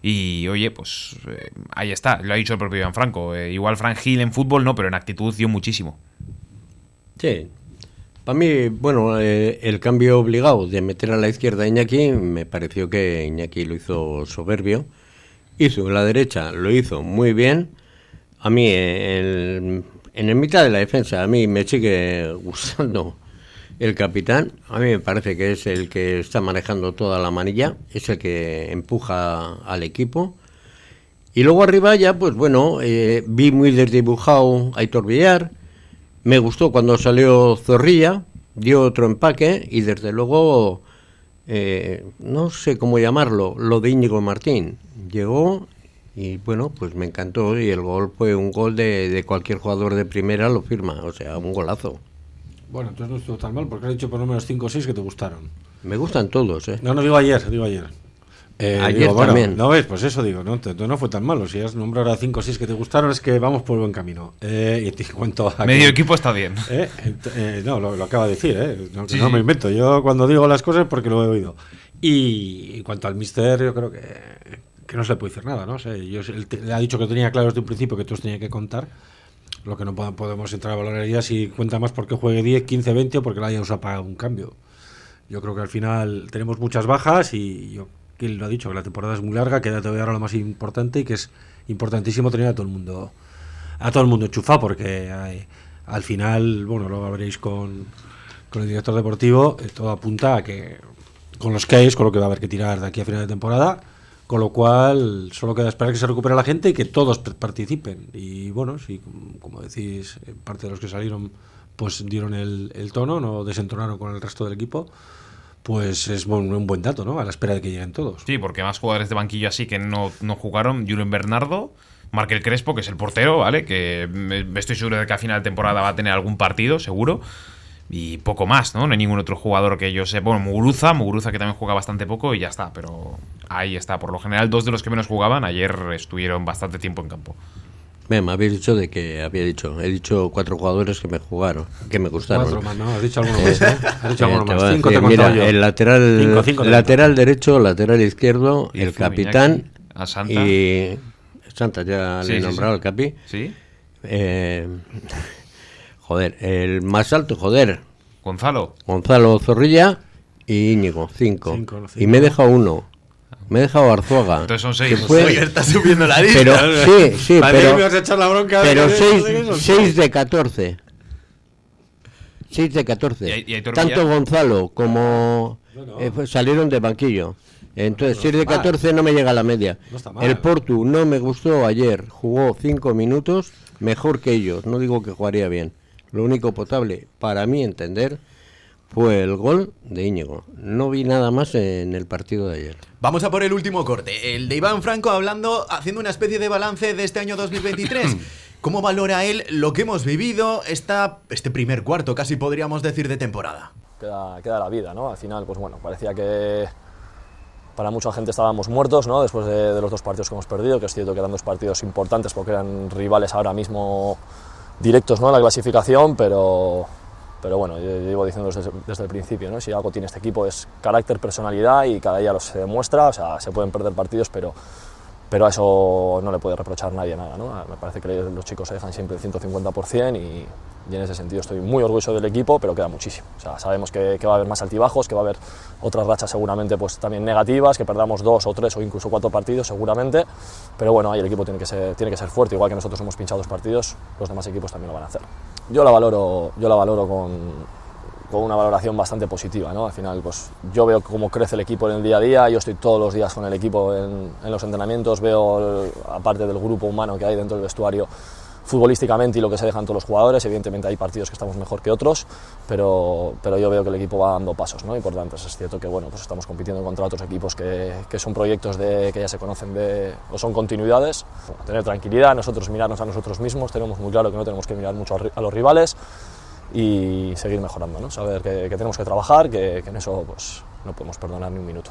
Y oye, pues eh, ahí está, lo ha dicho el propio Iván Franco. Eh, igual Frank Hill en fútbol no, pero en actitud dio muchísimo. Sí. Para mí, bueno, eh, el cambio obligado de meter a la izquierda a Iñaki, me pareció que Iñaki lo hizo soberbio. Hizo la derecha, lo hizo muy bien. A mí, en el mitad de la defensa, a mí me sigue gustando el capitán, a mí me parece que es el que está manejando toda la manilla, es el que empuja al equipo. Y luego arriba ya, pues bueno, eh, vi muy desdibujado a Aitor Villar, me gustó cuando salió Zorrilla, dio otro empaque y desde luego, eh, no sé cómo llamarlo, lo de Íñigo Martín. Llegó y bueno, pues me encantó y el gol fue un gol de, de cualquier jugador de primera, lo firma, o sea, un golazo. Bueno, entonces no estuvo tan mal porque has dicho por lo menos 5 o 6 que te gustaron. Me gustan todos, ¿eh? No, no digo ayer, digo ayer. Eh, ayer también. no ves, pues eso digo, no, no fue tan malo. Si has nombrado a 5 o 6 que te gustaron, es que vamos por buen camino. Eh, y te cuento Medio equipo está bien. Eh, eh, no, lo, acaba de decir, ¿eh? No, no me invento. Yo cuando digo las cosas porque lo he oído. Y en cuanto al mister, yo creo que, que no se le puede decir nada, ¿no? O sea, yo, él le ha dicho que tenía claro desde un principio que todos tenían que contar. Lo que no podemos entrar a valorar ya si cuenta más porque juegue 10, 15, 20 o porque la haya usado para un cambio. Yo creo que al final tenemos muchas bajas y yo, él lo ha dicho, que la temporada es muy larga, queda todavía ahora lo más importante y que es importantísimo tener a todo el mundo a todo el mundo enchufado porque al final, bueno, lo veréis con, con el director deportivo, eh, todo apunta a que con los case, con lo que va a haber que tirar de aquí a final de temporada. Con lo cual, solo queda esperar que se recupere la gente y que todos participen. Y bueno, sí, como decís, eh, parte de los que salieron pues dieron el, el tono, no desentonaron con el resto del equipo pues es un, buen dato, ¿no? A la espera de que lleguen todos. Sí, porque más jugadores de banquillo así que no, no jugaron, Julian Bernardo, Markel Crespo, que es el portero, ¿vale? Que estoy seguro de que a final de temporada va a tener algún partido, seguro. Y poco más, ¿no? No hay ningún otro jugador que yo sé. Bueno, Muguruza, Muguruza que también juega bastante poco y ya está, pero ahí está. Por lo general, dos de los que menos jugaban ayer estuvieron bastante tiempo en campo. Me, me habéis dicho de que había dicho, he dicho cuatro jugadores que me jugaron, que me gustaron. Cuatro más, no, has dicho alguno más, ¿eh? Has dicho alguno más. Cinco te mira, yo. el lateral, lateral derecho, lateral izquierdo, el capitán a Santa. y Santa ya Sí, le he sí, nombrado sí. el capi. ¿Sí? Eh, joder, el más alto, joder, Gonzalo. Gonzalo Zorrilla y Íñigo, cinco. Cinco, no, Y cinco. me he dejado uno. Me he dejado Arzuaga. Entonces son seis. fue- seis. Está subiendo la lista. Pero sí, sí, Parece que me pero, vas a echar la bronca. de pero seis, de seis de 14. 6 de 14. ¿Y hay- y hay Tanto? Gonzalo como eh, pues, salieron de banquillo. Entonces, 6 de 14 no me llega a la media. No está mal. El Portu no me gustó ayer. Jugó 5 minutos mejor que ellos. No digo que jugaría bien. Lo único potable, para mí entender, fue el gol de Íñigo. No vi nada más en el partido de ayer. Vamos a por el último corte. El de Iván Franco hablando, haciendo una especie de balance de este año 2023. ¿Cómo valora él lo que hemos vivido esta, este primer cuarto, casi podríamos decir, de temporada? queda, queda la vida, ¿no? Al final, pues bueno, parecía que para mucha gente estábamos muertos, ¿no? Después de, de los dos partidos que hemos perdido, que es cierto que eran dos partidos importantes porque eran rivales ahora mismo directos, ¿no? En la clasificación, pero, pero bueno, yo, yo llevo diciendo desde, desde el principio, ¿no? Si algo tiene este equipo es carácter, personalidad y cada día lo se demuestra, o sea, se pueden perder partidos, pero pero a eso no le puede reprochar nadie nada. ¿no? Me parece que los chicos se dejan siempre el 150% y, y en ese sentido estoy muy orgulloso del equipo, pero queda muchísimo. O sea, sabemos que, que va a haber más altibajos, que va a haber otras rachas seguramente pues, también negativas, que perdamos dos o tres o incluso cuatro partidos seguramente, pero bueno, ahí el equipo tiene que, ser, tiene que ser fuerte, igual que nosotros hemos pinchado dos partidos, los demás equipos también lo van a hacer. Yo la valoro, yo la valoro con, con una valoración bastante positiva. ¿no? Al final, pues, yo veo cómo crece el equipo en el día a día, yo estoy todos los días con el equipo en, en los entrenamientos, veo, el- aparte del grupo humano que hay dentro del vestuario, futbolísticamente y lo que se dejan todos los jugadores, evidentemente hay partidos que estamos mejor que otros, pero, pero yo veo que el equipo va dando pasos, ¿no? y por tanto es cierto que bueno, pues estamos compitiendo contra otros equipos que, que son proyectos de, que ya se conocen de, o son continuidades, Bueno, tener tranquilidad, nosotros mirarnos a nosotros mismos, tenemos muy claro que no tenemos que mirar mucho a a los rivales, y seguir mejorando, ¿no? saber que, tenemos que trabajar, que, que en eso pues, no podemos perdonar ni un minuto.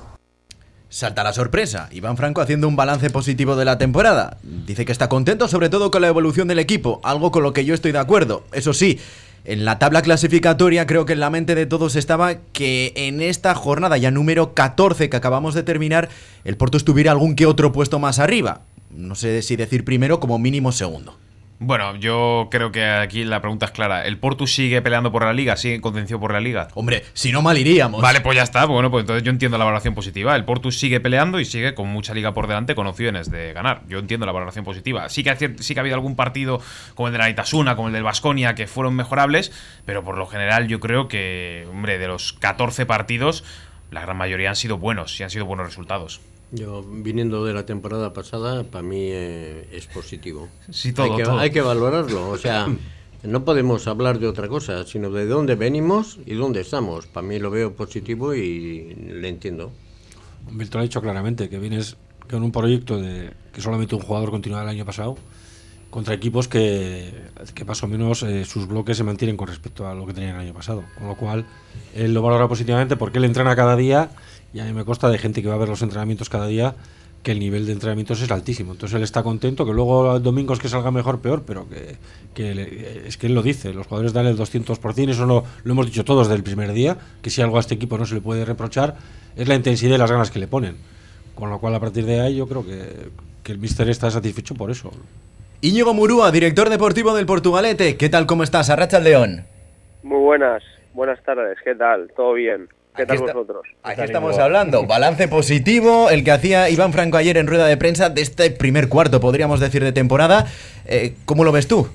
Salta la sorpresa. Iván Franco haciendo un balance positivo de la temporada. Dice que está contento sobre todo con la evolución del equipo, algo con lo que yo estoy de acuerdo. Eso sí, en la tabla clasificatoria creo que en la mente de todos estaba que en esta jornada ya número 14 que acabamos de terminar, el Porto estuviera algún que otro puesto más arriba. No sé si decir primero como mínimo segundo. Bueno, yo creo que aquí la pregunta es clara. ¿El Portu sigue peleando por la liga? ¿Sigue en contención por la liga? Hombre, si no mal iríamos. Vale, pues ya está. Bueno, pues entonces yo entiendo la valoración positiva. El Portu sigue peleando y sigue con mucha liga por delante con opciones de ganar. Yo entiendo la valoración positiva. Sí que, ha sí que ha habido algún partido como el de la Itasuna, como el del Vasconia, que fueron mejorables, pero por lo general yo creo que, hombre, de los 14 partidos, la gran mayoría han sido buenos y han sido buenos resultados. Yo, viniendo de la temporada pasada, para mí eh, es positivo. Sí, todo, hay, que, todo. hay que valorarlo. O sea, no podemos hablar de otra cosa, sino de dónde venimos y dónde estamos. Para mí lo veo positivo y le entiendo. Lo ha dicho claramente, que vienes con un proyecto de que solamente un jugador continuaba el año pasado contra equipos que, que más o menos eh, sus bloques se mantienen con respecto a lo que tenían el año pasado. Con lo cual, él lo valora positivamente porque él entrena cada día y a mí me consta de gente que va a ver los entrenamientos cada día que el nivel de entrenamientos es altísimo. Entonces él está contento, que luego los domingos que salga mejor, peor, pero que, que le- es que él lo dice, los jugadores dan el 200%, eso lo, lo hemos dicho todos desde el primer día, que si algo a este equipo no se le puede reprochar es la intensidad y las ganas que le ponen. Con lo cual a partir de ahí yo creo que, que el míster está satisfecho por eso. Íñigo Murúa, director deportivo del Portugalete. ¿Qué tal, cómo estás? Arracha el León. Muy buenas, buenas tardes, ¿qué tal? ¿Todo bien? ¿Qué Aquí tal está- vosotros? Aquí estamos hablando. Balance positivo, el que hacía Iván Franco ayer en rueda de prensa de este primer cuarto, podríamos decir, de temporada. Eh, ¿Cómo lo ves tú?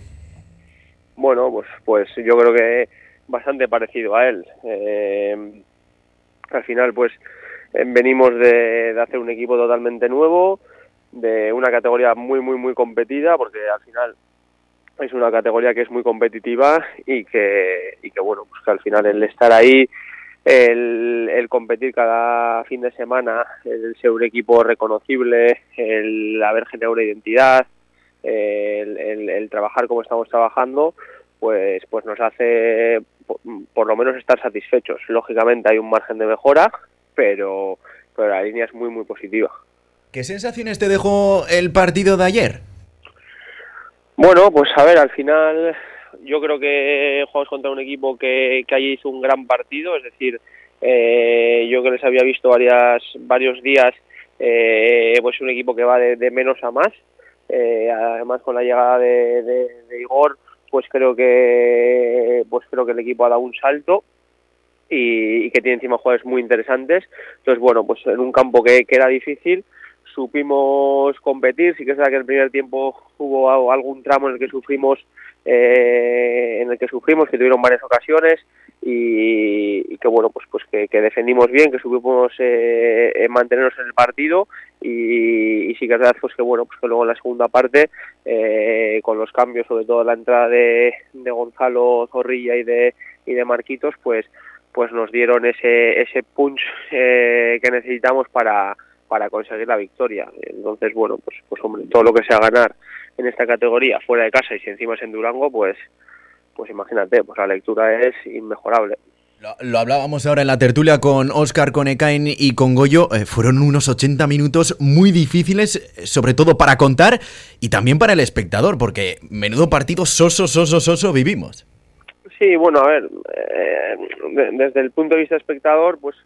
Bueno, pues, pues yo creo que bastante parecido a él. Eh, al final, pues venimos de, de hacer un equipo totalmente nuevo, de una categoría muy, muy, muy competida, porque al final es una categoría que es muy competitiva y que, y que bueno, pues que al final el estar ahí, el, el competir cada fin de semana, el ser un equipo reconocible, el haber generado una identidad, el, el, el trabajar como estamos trabajando, pues, pues nos hace por, por lo menos estar satisfechos. Lógicamente hay un margen de mejora, pero, pero la línea es muy, muy positiva. ¿Qué sensaciones te dejó el partido de ayer? Bueno, pues a ver, al final yo creo que jugamos contra un equipo que, que allí hizo un gran partido, es decir, eh, yo que les había visto varias, varios días, eh, pues un equipo que va de, de menos a más, eh, además con la llegada de, de, Igor, pues creo que pues creo que el equipo ha dado un salto y, y que tiene encima jugadores muy interesantes, entonces bueno, pues en un campo que, que era difícil, supimos competir, sí que es verdad que el primer tiempo hubo algún tramo en el que sufrimos, eh, en el que sufrimos, que tuvieron varias ocasiones y, que bueno, pues pues que, que, defendimos bien, que supimos eh, mantenernos en el partido y, y, sí que es verdad pues que bueno, pues que luego en la segunda parte, eh, con los cambios, sobre todo la entrada de, de Gonzalo Zorrilla y de y de Marquitos, pues pues nos dieron ese ese punch eh, que necesitamos para para conseguir la victoria. Entonces, bueno, pues, pues hombre, todo lo que sea ganar en esta categoría fuera de casa y si encima es en Durango, pues, pues imagínate, pues la lectura es inmejorable. Lo, lo hablábamos ahora en la tertulia con Oscar, con Ekain y con Goyo. Eh, fueron unos 80 minutos muy difíciles, eh, sobre todo para contar y también para el espectador, porque menudo partido soso, soso, soso vivimos. Sí, bueno, a ver, eh, desde el punto de vista espectador, pues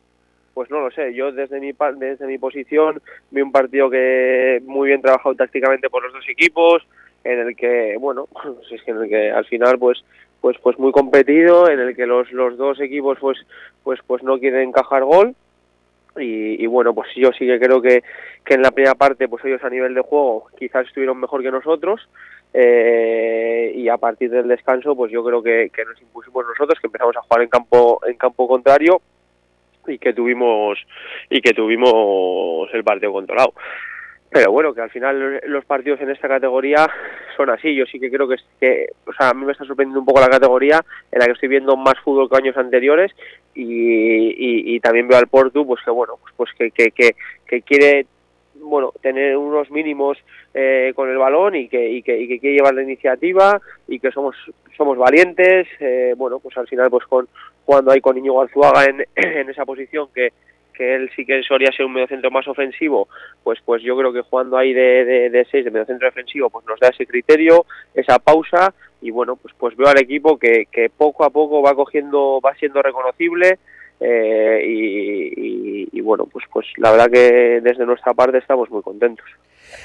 pues no lo sé, yo desde mi desde mi posición vi un partido que muy bien trabajado tácticamente por los dos equipos, en el que, bueno, pues es en el que al final pues pues pues muy competido, en el que los los dos equipos pues pues pues no quieren encajar gol. Y, y bueno, pues yo sí que creo que, que en la primera parte pues ellos a nivel de juego quizás estuvieron mejor que nosotros, eh, y a partir del descanso pues yo creo que, que, nos impusimos nosotros que empezamos a jugar en campo en campo contrario y que tuvimos y que tuvimos el partido controlado. Pero bueno que al final los partidos en esta categoría son así. Yo sí que creo que, que o sea a mí me está sorprendiendo un poco la categoría en la que estoy viendo más fútbol que años anteriores y, y, y también veo al Porto pues que bueno pues, pues que, que, que, que quiere bueno, tener unos mínimos eh, con el balón y que, y que, y que quiere llevar la iniciativa y que somos somos valientes, eh, bueno, pues al final pues con jugando ahí con Niño Garzuaga en, en esa posición que, que él sí que solía ser un mediocentro más ofensivo, pues pues yo creo que jugando ahí de, de, de seis, de mediocentro defensivo, pues nos da ese criterio, esa pausa, y bueno, pues pues veo al equipo que, que poco a poco va cogiendo, va siendo reconocible, eh, y, y, y, bueno, pues, pues la verdad que desde nuestra parte estamos muy contentos.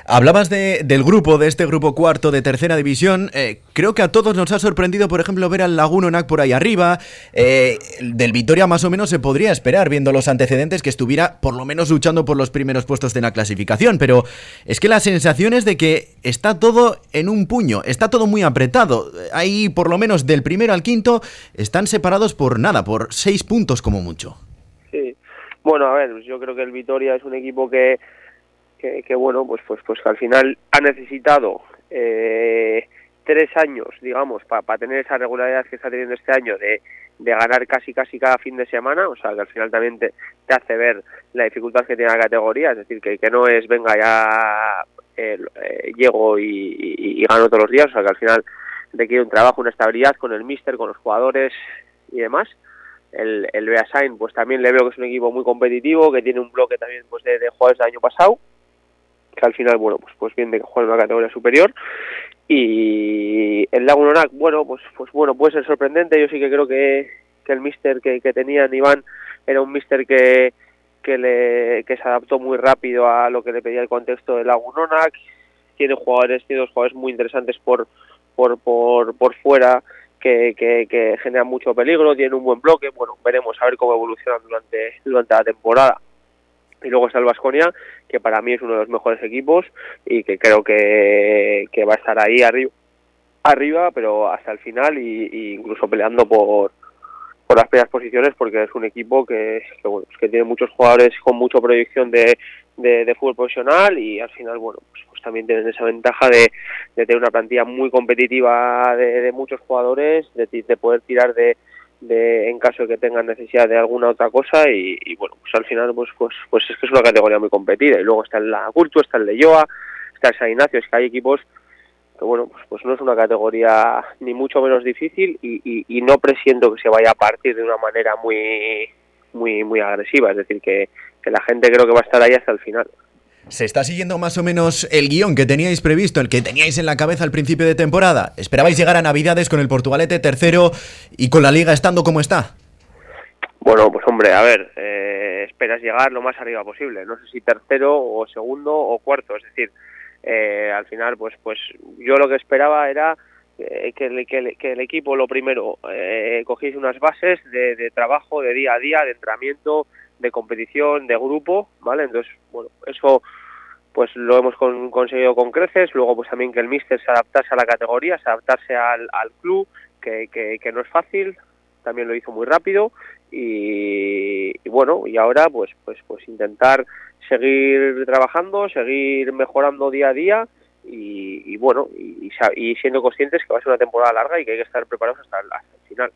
Hablabas de, del grupo, de este grupo cuarto de tercera división. Eh, creo que a todos nos ha sorprendido, por ejemplo, ver al Lagunonac por ahí arriba. Eh, del Vitoria más o menos se podría esperar, viendo los antecedentes, que estuviera por lo menos luchando por los primeros puestos de la clasificación. Pero es que la sensación es de que está todo en un puño, está todo muy apretado. Ahí, por lo menos del primero al quinto, están separados por nada, por seis puntos como mucho. Sí. Bueno, a ver, yo creo que el Vitoria es un equipo que que, que, bueno pues pues pues que al final ha necesitado eh, tres años digamos para pa tener esa regularidad que está teniendo este año de, de ganar casi casi cada fin de semana o sea que al final también te, hace ver la dificultad que tiene la categoría es decir que, que no es venga ya eh, eh, llego y, y, y, gano todos los días o sea que al final requiere un trabajo una estabilidad con el míster con los jugadores y demás. El, el Beasain pues también le veo que es un equipo muy competitivo que tiene un bloque también pues de, de jugadores del año pasado que al final, bueno, pues, pues bien de que juega en una categoría superior. Y el Lagunonac, bueno, pues, pues bueno, puede ser sorprendente. Yo sí que creo que, que el mister que, que tenían Iván era un mister que, que, le, que se adaptó muy rápido a lo que le pedía el contexto del Lagunonac. Tiene jugadores, tiene dos jugadores muy interesantes por, por, por, por fuera que, que, que generan mucho peligro, tiene un buen bloque. Bueno, veremos a ver cómo evolucionan durante, durante la temporada y luego está el Vasconia que para mí es uno de los mejores equipos y que creo que, que va a estar ahí arriba arriba pero hasta el final y, incluso peleando por por las primeras posiciones porque es un equipo que, que, bueno, que tiene muchos jugadores con mucha proyección de, de, fútbol profesional y al final, bueno, pues, pues también tienen esa ventaja de, de, tener una plantilla muy competitiva de, de muchos jugadores, de poder tirar de, de en caso de que tengan necesidad de alguna otra cosa y, bueno pues al final pues pues pues es que es una categoría muy competida. Y luego está el la Cultu, está el Leyoa, está el San Ignacio, es que hay equipos que bueno pues pues no es una categoría ni mucho menos difícil y, y, y no presiento que se vaya a partir de una manera muy muy muy agresiva. Es decir que, que la gente creo que va a estar ahí hasta el final ¿Se está siguiendo más o menos el guion que teníais previsto, el que teníais en la cabeza al principio de temporada? ¿Esperabais llegar a Navidades con el Portugalete tercero y con la liga estando como está? Bueno, pues hombre, a ver, eh, esperas llegar lo más arriba posible. No sé si tercero o segundo o cuarto. Es decir, eh, al final, pues, pues yo lo que esperaba era eh, que, el, que, el, que, el, equipo, lo primero, eh, cogiese unas bases de, de trabajo, de día a día, de entrenamiento, de competición, de grupo, ¿vale? Entonces, bueno, eso pues lo hemos con, conseguido con creces, luego pues también que el míster se adaptase a la categoría, se adaptase al, al club, que, que, no es fácil, también lo hizo muy rápido y, y, bueno, y ahora pues pues pues intentar seguir trabajando, seguir mejorando día a día y, y bueno, y, y, siendo conscientes que va a ser una temporada larga y que hay que estar preparados hasta el final.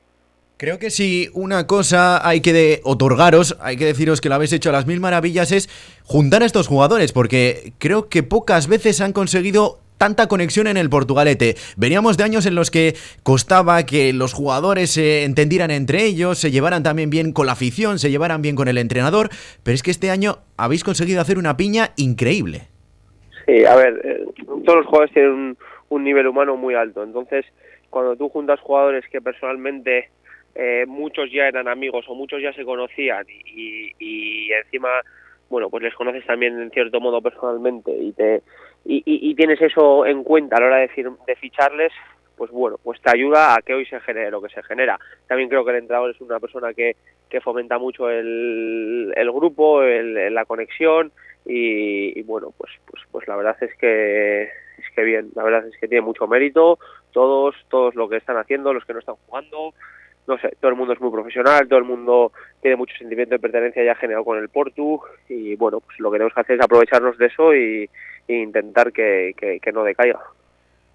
Creo que si una cosa hay que otorgaros, hay que deciros que lo habéis hecho a las mil maravillas, es juntar a estos jugadores, porque creo que pocas veces han conseguido tanta conexión en el Portugalete. Veníamos de años en los que costaba que los jugadores se entendieran entre ellos, se llevaran también bien con la afición, se llevaran bien con el entrenador, pero es que este año habéis conseguido hacer una piña increíble. Sí, a ver, eh, todos los jugadores tienen un, un nivel humano muy alto, entonces cuando tú juntas jugadores que personalmente eh, muchos ya eran amigos o muchos ya se conocían y, y, encima bueno pues les conoces también en cierto modo personalmente y te y, y, tienes eso en cuenta a la hora de, decir, de ficharles pues bueno pues te ayuda a que hoy se genere lo que se genera. También creo que el entrenador es una persona que, que fomenta mucho el, el grupo el, la conexión y, y bueno pues pues pues la verdad es que es que bien la verdad es que tiene mucho mérito todos todos lo que están haciendo los que no están jugando no sé, todo el mundo es muy profesional, todo el mundo tiene mucho sentimiento de pertenencia ya generado con el Portu y bueno, pues lo que tenemos que hacer es aprovecharnos de eso y, intentar que, que, que, no decaiga.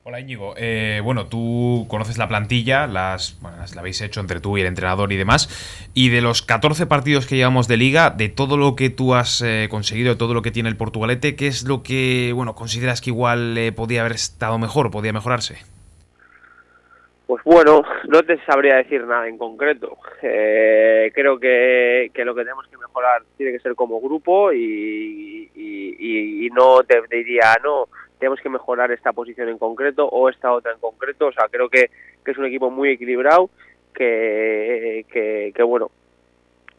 Hola Íñigo, eh, bueno, tú conoces la plantilla, las, bueno, las la habéis hecho entre tú y el entrenador y demás, y de los 14 partidos que llevamos de liga, de todo lo que tú has eh, conseguido, de todo lo que tiene el Portugalete, ¿qué es lo que, bueno, consideras que igual eh, podía haber estado mejor, podía mejorarse? Pues bueno, no te sabría decir nada en concreto. Eh, creo que, lo que tenemos que mejorar tiene que ser como grupo y, y, y no te, diría, no, tenemos que mejorar esta posición en concreto o esta otra en concreto. O sea, creo que, que es un equipo muy equilibrado, que, que, que bueno,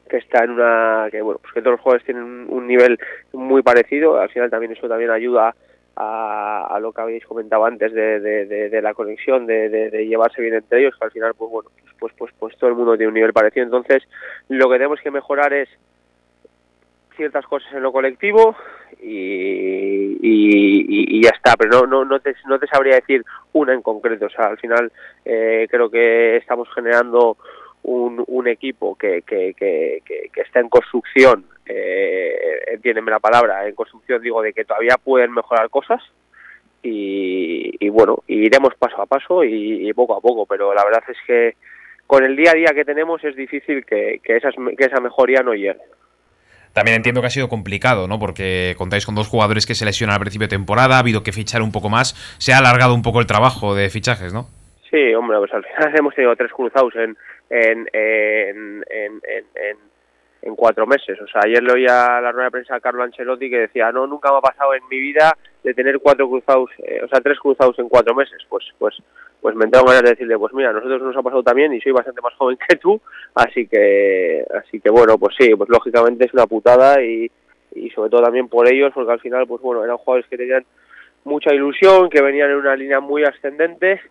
que está en una, que bueno, pues que todos los jugadores tienen un, nivel muy parecido. Al final también eso también ayuda a, lo que habéis comentado antes de, la conexión, de, llevarse bien entre ellos, que al final, pues bueno, pues, pues, pues todo el mundo tiene un nivel parecido. Entonces, lo que tenemos que mejorar es ciertas cosas en lo colectivo y, y, ya está, pero no, no, no, te, no te sabría decir una en concreto. O sea, al final eh, creo que estamos generando un, un equipo que, que, que, está en construcción eh, entiéndeme la palabra, en construcción digo de que todavía pueden mejorar cosas y, y bueno, iremos paso a paso y, y, poco a poco, pero la verdad es que con el día a día que tenemos es difícil que, que, esas, que esa mejoría no llegue. También entiendo que ha sido complicado, ¿no? Porque contáis con dos jugadores que se lesionan al principio de temporada, ha habido que fichar un poco más, se ha alargado un poco el trabajo de fichajes, ¿no? Sí, hombre, pues al final hemos tenido tres cruzados en, en, en, en, en cuatro meses. O sea, ayer le oía la rueda de prensa a Carlo Ancelotti que decía, no, nunca me ha pasado en mi vida de tener cuatro cruzados, eh, o sea, tres cruzados en cuatro meses. Pues, pues, pues me entrado ganas de decirle, pues mira, a nosotros nos ha pasado también y soy bastante más joven que tú, así que, así que bueno, pues sí, pues lógicamente es una putada y, y sobre todo también por ellos, porque al final, pues bueno, eran jugadores que tenían mucha ilusión, que venían en una línea muy ascendente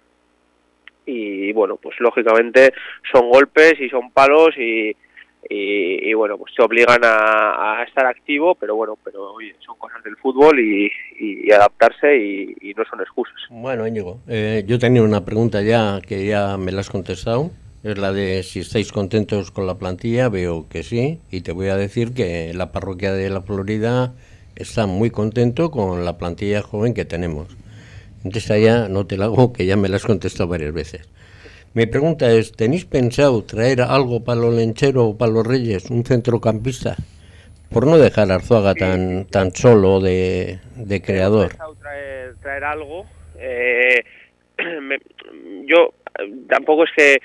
y bueno, pues lógicamente son golpes y son palos y y, y, bueno, pues te obligan a, a, estar activo, pero bueno, pero oye, son cosas del fútbol y, y, adaptarse y, no son excusas. Bueno, Íñigo, eh, yo tenía una pregunta ya que ya me la has contestado. es la de si estáis contentos con la plantilla, veo que sí, y te voy a decir que la parroquia de la Florida está muy contento con la plantilla joven que tenemos. Entonces allá no te la hago, que ya me la has contestado varias veces. Mi pregunta es, ¿tenéis pensado traer algo para los lencheros o para los reyes, un centrocampista? Por no dejar a Arzuaga tan, tan solo de, de creador. Traer, traer algo. Eh, yo tampoco es que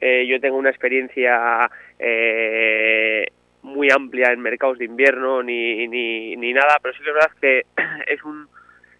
eh, yo tengo una experiencia eh, muy amplia en mercados de invierno ni, ni, ni nada, pero sí que es verdad que es un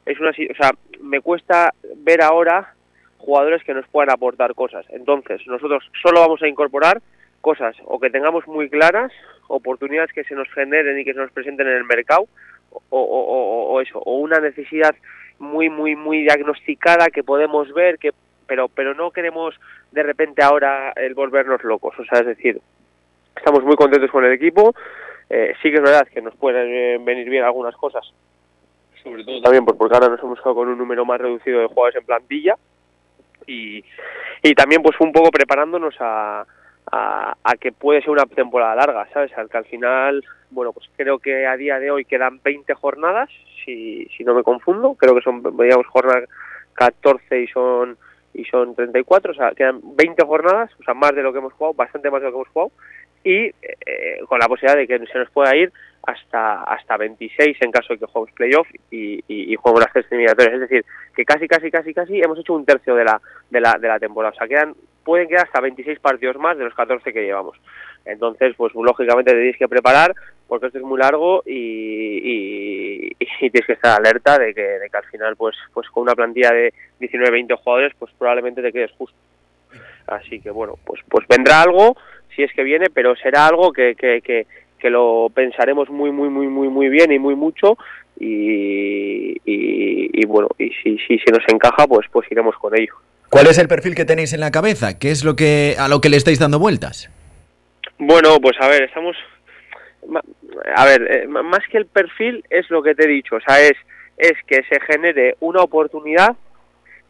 es una o sea, me cuesta ver ahora jugadores que nos puedan aportar cosas. Entonces, nosotros solo vamos a incorporar cosas o que tengamos muy claras, oportunidades que se nos generen y que se nos presenten en el mercado, o, o, o eso, o una necesidad muy, muy, muy diagnosticada que podemos ver, que pero pero no queremos de repente ahora el volvernos locos o sea es decir estamos muy contentos con el equipo eh, sí que es verdad que nos pueden eh, venir bien algunas cosas sobre todo también porque ahora nos hemos quedado con un número más reducido de jugadores en plantilla y, y también pues un poco preparándonos a, a, a, que puede ser una temporada larga, ¿sabes? Al que al final, bueno, pues creo que a día de hoy quedan 20 jornadas, si, si no me confundo, creo que son, digamos, jornadas 14 y son y son 34, o sea, quedan 20 jornadas, o sea, más de lo que hemos jugado, bastante más de lo que hemos jugado, y eh, con la posibilidad de que se nos pueda ir hasta hasta 26 en caso de que juguemos playoff y, y, y las tres eliminatorias. Es decir, que casi, casi, casi, casi hemos hecho un tercio de la, de la, de la temporada. O sea, quedan, pueden quedar hasta 26 partidos más de los 14 que llevamos. Entonces, pues lógicamente tenéis que preparar porque esto es muy largo y, y, y, tienes que estar alerta de que, de que al final, pues, pues con una plantilla de 19-20 jugadores, pues probablemente te quedes justo. Así que bueno, pues, pues vendrá algo, si es que viene, pero será algo que, que, que, que lo pensaremos muy, muy, muy, muy, muy bien y muy mucho y, y, y bueno, y si, si, si nos encaja, pues, pues iremos con ello. ¿Cuál es el perfil que tenéis en la cabeza? ¿Qué es lo que a lo que le estáis dando vueltas? Bueno, pues a ver, estamos a ver, eh, más que el perfil es lo que te he dicho, o sea, es, es que se genere una oportunidad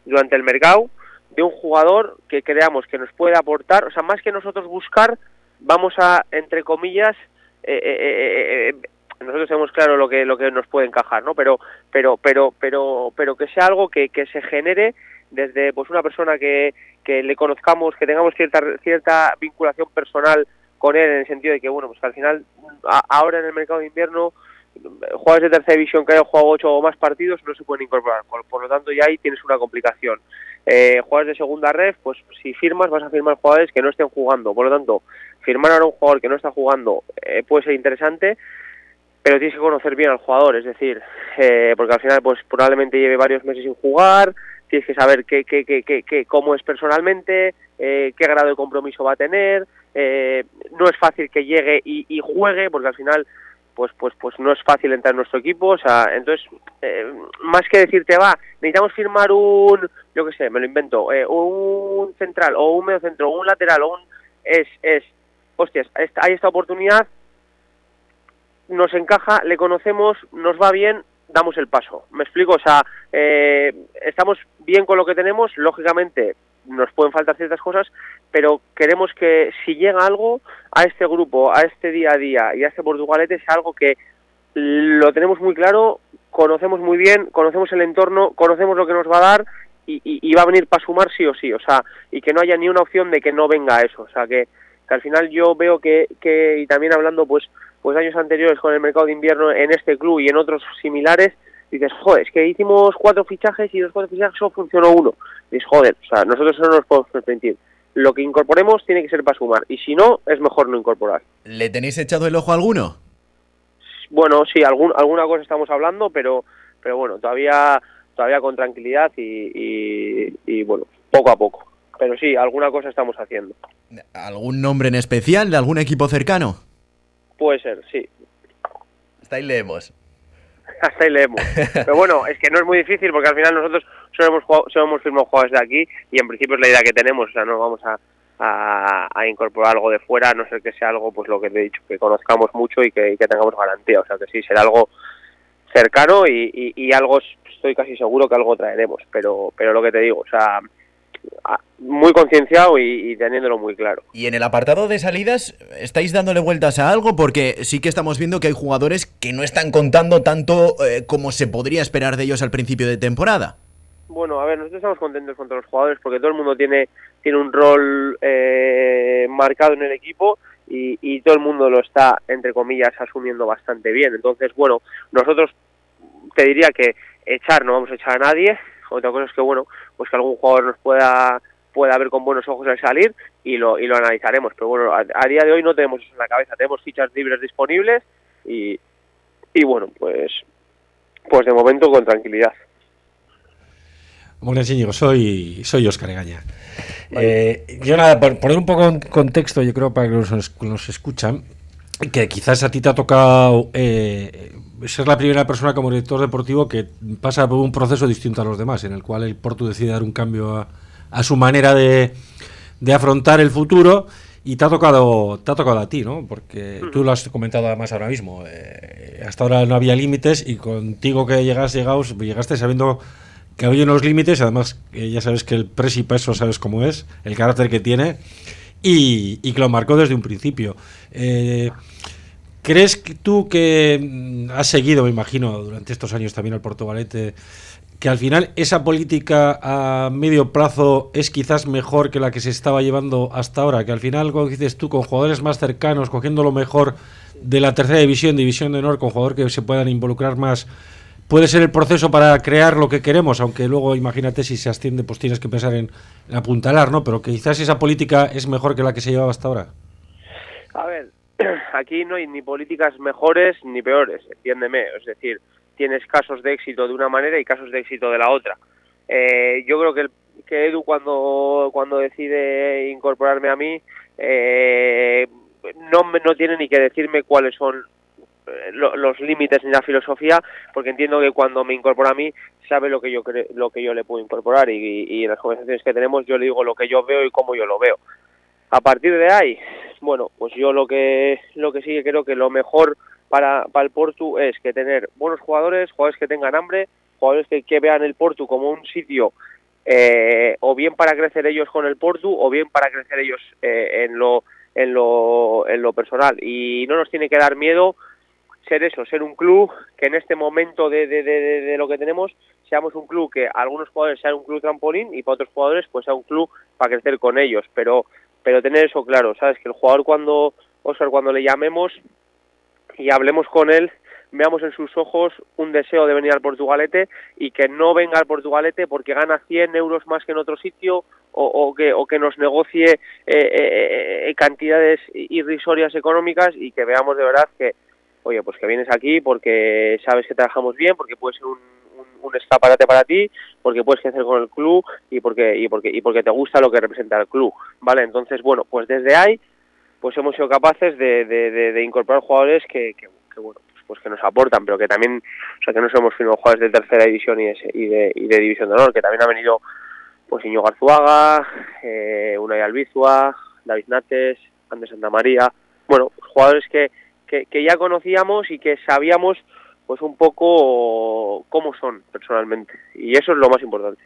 durante el mercado de un jugador que creamos que nos puede aportar, o sea, más que nosotros buscar, vamos a, entre comillas, eh, eh, nosotros tenemos claro lo que lo que nos puede encajar, ¿no? Pero pero pero pero pero que sea algo que, que se genere desde pues una persona que, que le conozcamos, que tengamos cierta cierta vinculación personal con él en el sentido de que bueno pues al final ahora en el mercado de invierno jugadores de tercera división que hayan jugado ocho o más partidos no se pueden incorporar por, por lo tanto ya ahí tienes una complicación eh, jugadores de segunda red pues si firmas vas a firmar jugadores que no estén jugando. Por lo tanto firmar ahora un jugador que no está jugando eh, puede ser interesante pero tienes que conocer bien al jugador es decir eh, porque al final pues probablemente lleve varios meses sin jugar tienes que saber qué, qué, qué, qué, cómo es personalmente eh, qué grado de compromiso va a tener eh, no es fácil que llegue y, juegue porque al final pues pues pues no es fácil entrar en nuestro equipo o sea entonces eh, más que decirte va necesitamos firmar un yo qué sé me lo invento eh, un central o un medio centro un lateral o un es es hostias hay esta oportunidad nos encaja le conocemos nos va bien damos el paso. Me explico o sea eh, estamos bien con lo que tenemos lógicamente nos pueden faltar ciertas cosas, pero queremos que si llega algo a este grupo, a este día a día y a este Portugalete, sea algo que lo tenemos muy claro, conocemos muy bien, conocemos el entorno, conocemos lo que nos va a dar y, y, y va a venir para sumar sí o sí, o sea, y que no haya ni una opción de que no venga eso, o sea, que, que al final yo veo que, que, y también hablando pues, pues años anteriores con el mercado de invierno en este club y en otros similares, dices, joder, es que hicimos cuatro fichajes y los cuatro fichajes solo funcionó uno. Dices, joder, o sea, nosotros no nos podemos permitir. Lo que incorporemos tiene que ser para sumar, y si no, es mejor no incorporar. ¿Le tenéis echado el ojo a alguno? Bueno, sí, algún, alguna cosa estamos hablando, pero, pero bueno, todavía, todavía con tranquilidad y, y, y bueno, poco a poco. Pero sí, alguna cosa estamos haciendo. ¿Algún nombre en especial de algún equipo cercano? Puede ser, sí. Hasta ahí leemos. Hasta ahí leemos. Pero bueno, es que no es muy difícil porque al final nosotros solo hemos, jugado, solo hemos firmado jugadores de aquí y en principio es la idea que tenemos, o sea, no vamos a, a, a, incorporar algo de fuera, a no ser que sea algo, pues lo que te he dicho, que conozcamos mucho y que, y que tengamos garantía, o sea, que sí, será algo cercano y, y, y, algo, estoy casi seguro que algo traeremos, pero, pero lo que te digo, o sea, muy concienciado y, teniéndolo muy claro. Y en el apartado de salidas, ¿estáis dándole vueltas a algo? Porque sí que estamos viendo que hay jugadores que no están contando tanto eh, como se podría esperar de ellos al principio de temporada. Bueno, a ver, nosotros estamos contentos con todos los jugadores porque todo el mundo tiene, tiene un rol eh, marcado en el equipo y, y todo el mundo lo está, entre comillas, asumiendo bastante bien. Entonces, bueno, nosotros te diría que echar no vamos a echar a nadie. Otra cosa es que, bueno, pues que algún jugador nos pueda pueda ver con buenos ojos al salir y lo, y lo analizaremos. Pero bueno, a, día de hoy no tenemos eso en la cabeza. Tenemos fichas libres disponibles y, y bueno, pues, pues de momento con tranquilidad. Buenas, Íñigo, soy, soy Oscar Egaña. Eh, yo nada, por poner un poco en contexto, yo creo para que nos, nos escuchan, que quizás a ti te ha tocado eh, ser la primera persona como director deportivo que pasa por un proceso distinto a los demás, en el cual el Porto decide dar un cambio a, a su manera de, de, afrontar el futuro. Y te ha tocado, te ha tocado a ti, ¿no? Porque tú lo has comentado además ahora mismo. Eh, hasta ahora no había límites y contigo que llegas, llegaos, llegaste sabiendo que había unos límites. Además, ya sabes que el pres y peso sabes cómo es, el carácter que tiene y, y que lo marcó desde un principio. Eh, ¿Crees que tú que mm, has seguido, me imagino, durante estos años también al Portugalete, que al final esa política a medio plazo es quizás mejor que la que se estaba llevando hasta ahora? Que al final, como dices tú, con jugadores más cercanos, cogiendo lo mejor de la tercera división, división de honor, con jugadores que se puedan involucrar más, puede ser el proceso para crear lo que queremos, aunque luego imagínate si se asciende, pues tienes que pensar en, apuntalar, ¿no? Pero que quizás esa política es mejor que la que se llevaba hasta ahora. A ver, aquí no hay ni políticas mejores ni peores, entiéndeme. Es decir, tienes casos de éxito de una manera y casos de éxito de la otra. Eh, yo creo que, el, que Edu cuando, cuando decide incorporarme a mí eh, no, no tiene ni que decirme cuáles son eh, los límites ni la filosofía porque entiendo que cuando me incorpora a mí sabe lo que yo lo que yo le puedo incorporar y, y, en las conversaciones que tenemos yo le digo lo que yo veo y cómo yo lo veo a partir de ahí bueno, pues yo lo que lo que sí que creo que lo mejor para, para el Portu es que tener buenos jugadores, jugadores que tengan hambre, jugadores que, que vean el Portu como un sitio eh, o bien para crecer ellos con el Portu o bien para crecer ellos eh, en lo en lo en lo personal. Y no nos tiene que dar miedo ser eso, ser un club que en este momento de, de, de, lo que tenemos seamos un club que algunos jugadores sean un club trampolín y para otros jugadores pues sea un club para crecer con ellos, pero pero tener eso claro, sabes que el jugador cuando Oscar cuando le llamemos y hablemos con él, veamos en sus ojos un deseo de venir al Portugalete y que no venga al Portugalete porque gana 100 euros más que en otro sitio o, o que, o que nos negocie eh, eh, eh, cantidades irrisorias económicas y que veamos de verdad que, oye, pues que vienes aquí porque sabes que trabajamos bien, porque puede ser un, un escaparate para ti, porque puedes crecer con el club y porque, y porque, y porque te gusta lo que representa el club, ¿vale? Entonces, bueno, pues desde ahí, pues hemos sido capaces de, de, de, de incorporar jugadores que, que, bueno, pues, pues, que nos aportan, pero que también, o sea, que no somos firmado jugadores de tercera división y de, y de, y de división de honor, que también ha venido, pues, Iñigo Garzuaga, eh, Unai Albizua, David Nates, Andrés Santa María, bueno, pues jugadores que, que, que ya conocíamos y que sabíamos pues un poco cómo son personalmente. Y eso es lo más importante.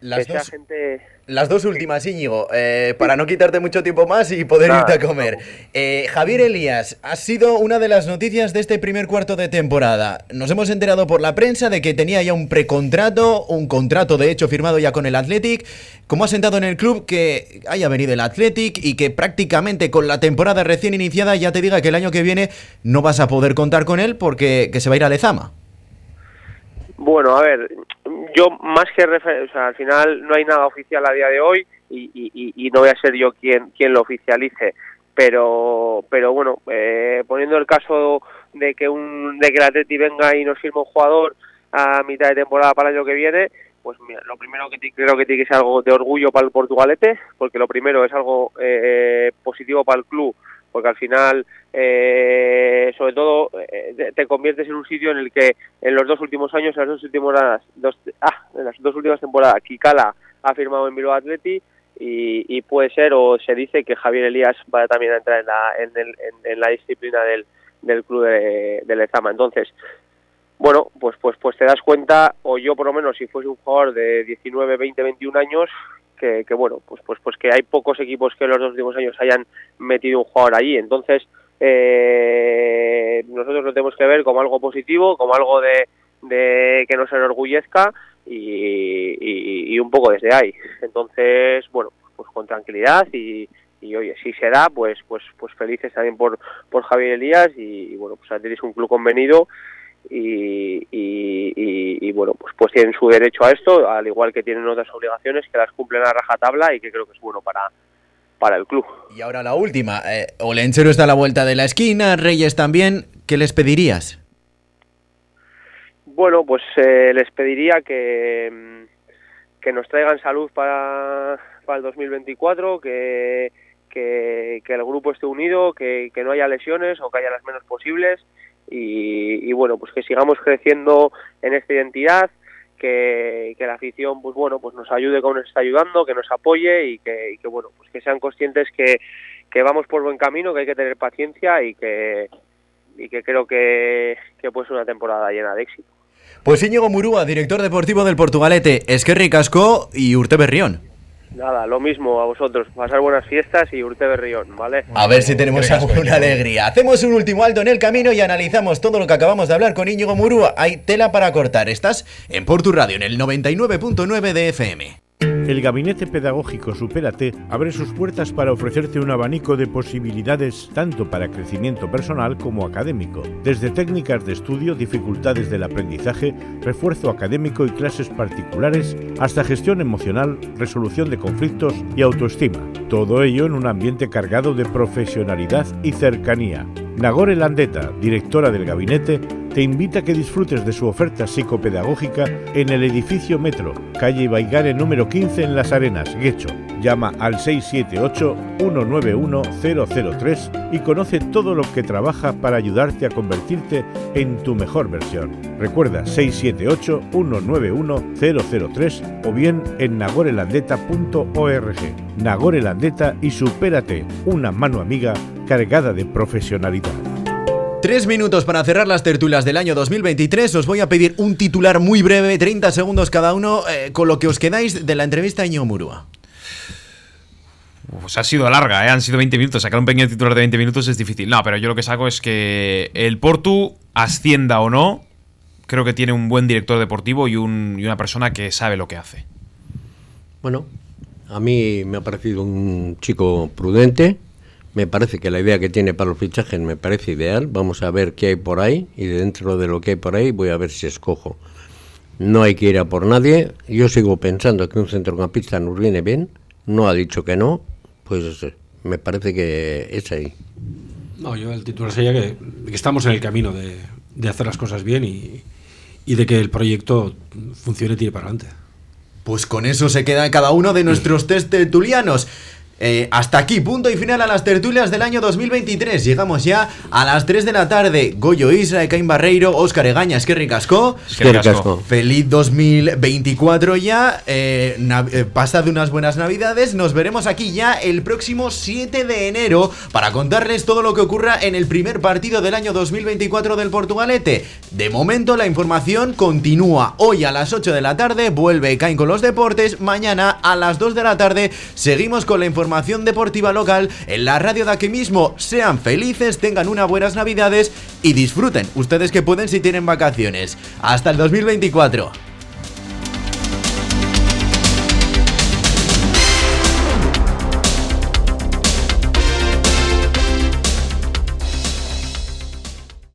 Las, dos, gente... las dos últimas, Íñigo, eh, para no quitarte mucho tiempo más y poder irte a comer. Eh, Javier Elías, ha sido una de las noticias de este primer cuarto de temporada. Nos hemos enterado por la prensa de que tenía ya un precontrato, un contrato de hecho firmado ya con el Athletic. ¿Cómo ha sentado en el club que haya venido el Athletic y que prácticamente con la temporada recién iniciada ya te diga que el año que viene no vas a poder contar con él porque que se va a ir a Lezama? Bueno, a ver, yo más que o sea, al final no hay nada oficial a día de hoy y, y, no voy a ser yo quien quien lo oficialice. Pero pero bueno eh, poniendo el caso de que un de que el Atleti venga y nos firme un jugador a mitad de temporada para el año que viene pues lo primero que creo que tiene que ser algo de orgullo para el Portugalete porque lo primero es algo eh, positivo para el club porque al final, eh, sobre todo, eh, te conviertes en un sitio en el que en los dos últimos años, en las dos últimas, dos, ah, en las dos últimas temporadas, Kikala ha firmado en Bilbao Atleti y, puede ser, o se dice que Javier Elías va también a entrar en la, en, en la disciplina del, del club de, de Lezama. Entonces, bueno, pues, pues, pues te das cuenta, o yo por lo menos, si fuese un jugador de 19, 20, 21 años, que, bueno, pues, pues, pues que hay pocos equipos que en los dos últimos años hayan metido un jugador allí. Entonces, eh, nosotros lo tenemos que ver como algo positivo, como algo de, de que nos enorgullezca y, y, un poco desde ahí. Entonces, bueno, pues con tranquilidad y, y oye, si se da, pues, pues, pues felices también por, por Javier Elías y, bueno, pues tenéis un club convenido y, y, bueno, pues, pues tienen su derecho a esto, al igual que tienen otras obligaciones que las cumplen a rajatabla y que creo que es bueno para, para el club. Y ahora la última, eh, Olenchero está a la vuelta de la esquina, Reyes también, ¿qué les pedirías? Bueno, pues eh, les pediría que, que nos traigan salud para, para el 2024, que, que, que el grupo esté unido, que, que no haya lesiones o que haya las menos posibles y, bueno, pues que sigamos creciendo en esta identidad, que, que, la afición pues bueno pues nos ayude como nos está ayudando que nos apoye y que, que bueno pues que sean conscientes que, que, vamos por buen camino que hay que tener paciencia y que y que creo que, que puede ser una temporada llena de éxito. Pues Íñigo Murúa director deportivo del Portugalete Esquerri Casco y Urte Berrión Nada, lo mismo a vosotros. Pasar buenas fiestas y Urte Berrión, ¿vale? A ver si tenemos alguna alegría. Hacemos un último alto en el camino y analizamos todo lo que acabamos de hablar con Íñigo Murúa. Hay tela para cortar. Estás en Portu Radio, en el 99.9 de FM. El Gabinete Pedagógico Supérate abre sus puertas para ofrecerte un abanico de posibilidades tanto para crecimiento personal como académico, desde técnicas de estudio, dificultades del aprendizaje, refuerzo académico y clases particulares, hasta gestión emocional, resolución de conflictos y autoestima. Todo ello en un ambiente cargado de profesionalidad y cercanía. Nagore Landeta, directora del gabinete, te invita a que disfrutes de su oferta psicopedagógica en el edificio Metro, calle Baigare número 15 en Las Arenas, Guecho. Llama al 678-191-003 y conoce todo lo que trabaja para ayudarte a convertirte en tu mejor versión. Recuerda 678-191-003 o bien en nagorelandeta.org. Nagore Landeta y supérate, una mano amiga cargada de profesionalidad. Tres minutos para cerrar las tertulias del año 2023. Os voy a pedir un titular muy breve, 30 segundos cada uno, eh, con lo que os quedáis de la entrevista a Iñigo Murúa. Pues ha sido larga, ¿eh? han sido 20 minutos. Sacar un pequeño titular de 20 minutos es difícil. No, pero yo lo que saco es que el Portu, ascienda o no, creo que tiene un buen director deportivo y, y una persona que sabe lo que hace. Bueno, a mí me ha parecido un chico prudente, me parece que la idea que tiene para los fichajes me parece ideal. Vamos a ver qué hay por ahí y dentro de lo que hay por ahí voy a ver si escojo. No hay que ir a por nadie. Yo sigo pensando que un centrocampista nos viene bien. No ha dicho que no. Pues me parece que es ahí. No, yo el titular sería que, estamos en el camino de, hacer las cosas bien y, y de que el proyecto funcione y tire para adelante. Pues con eso se queda cada uno de nuestros test tertulianos. Eh, hasta aquí, punto y final a las tertulias del año 2023. Llegamos ya a las 3 de la tarde. Goyo Isra, Caín Barreiro, Óscar Egaña, Esquerri Casco. Casco. Feliz 2024 ya. Eh, eh, pasad unas buenas navidades. Nos veremos aquí ya el próximo 7 de enero para contarles todo lo que ocurra en el primer partido del año 2024 del Portugalete. De momento la información continúa. Hoy a las 8 de la tarde vuelve Caín con los deportes. Mañana a las 2 de la tarde seguimos con la información información deportiva local en la radio de aquí mismo. Sean felices, tengan unas buenas navidades y disfruten, ustedes que pueden si tienen vacaciones. Hasta el 2024.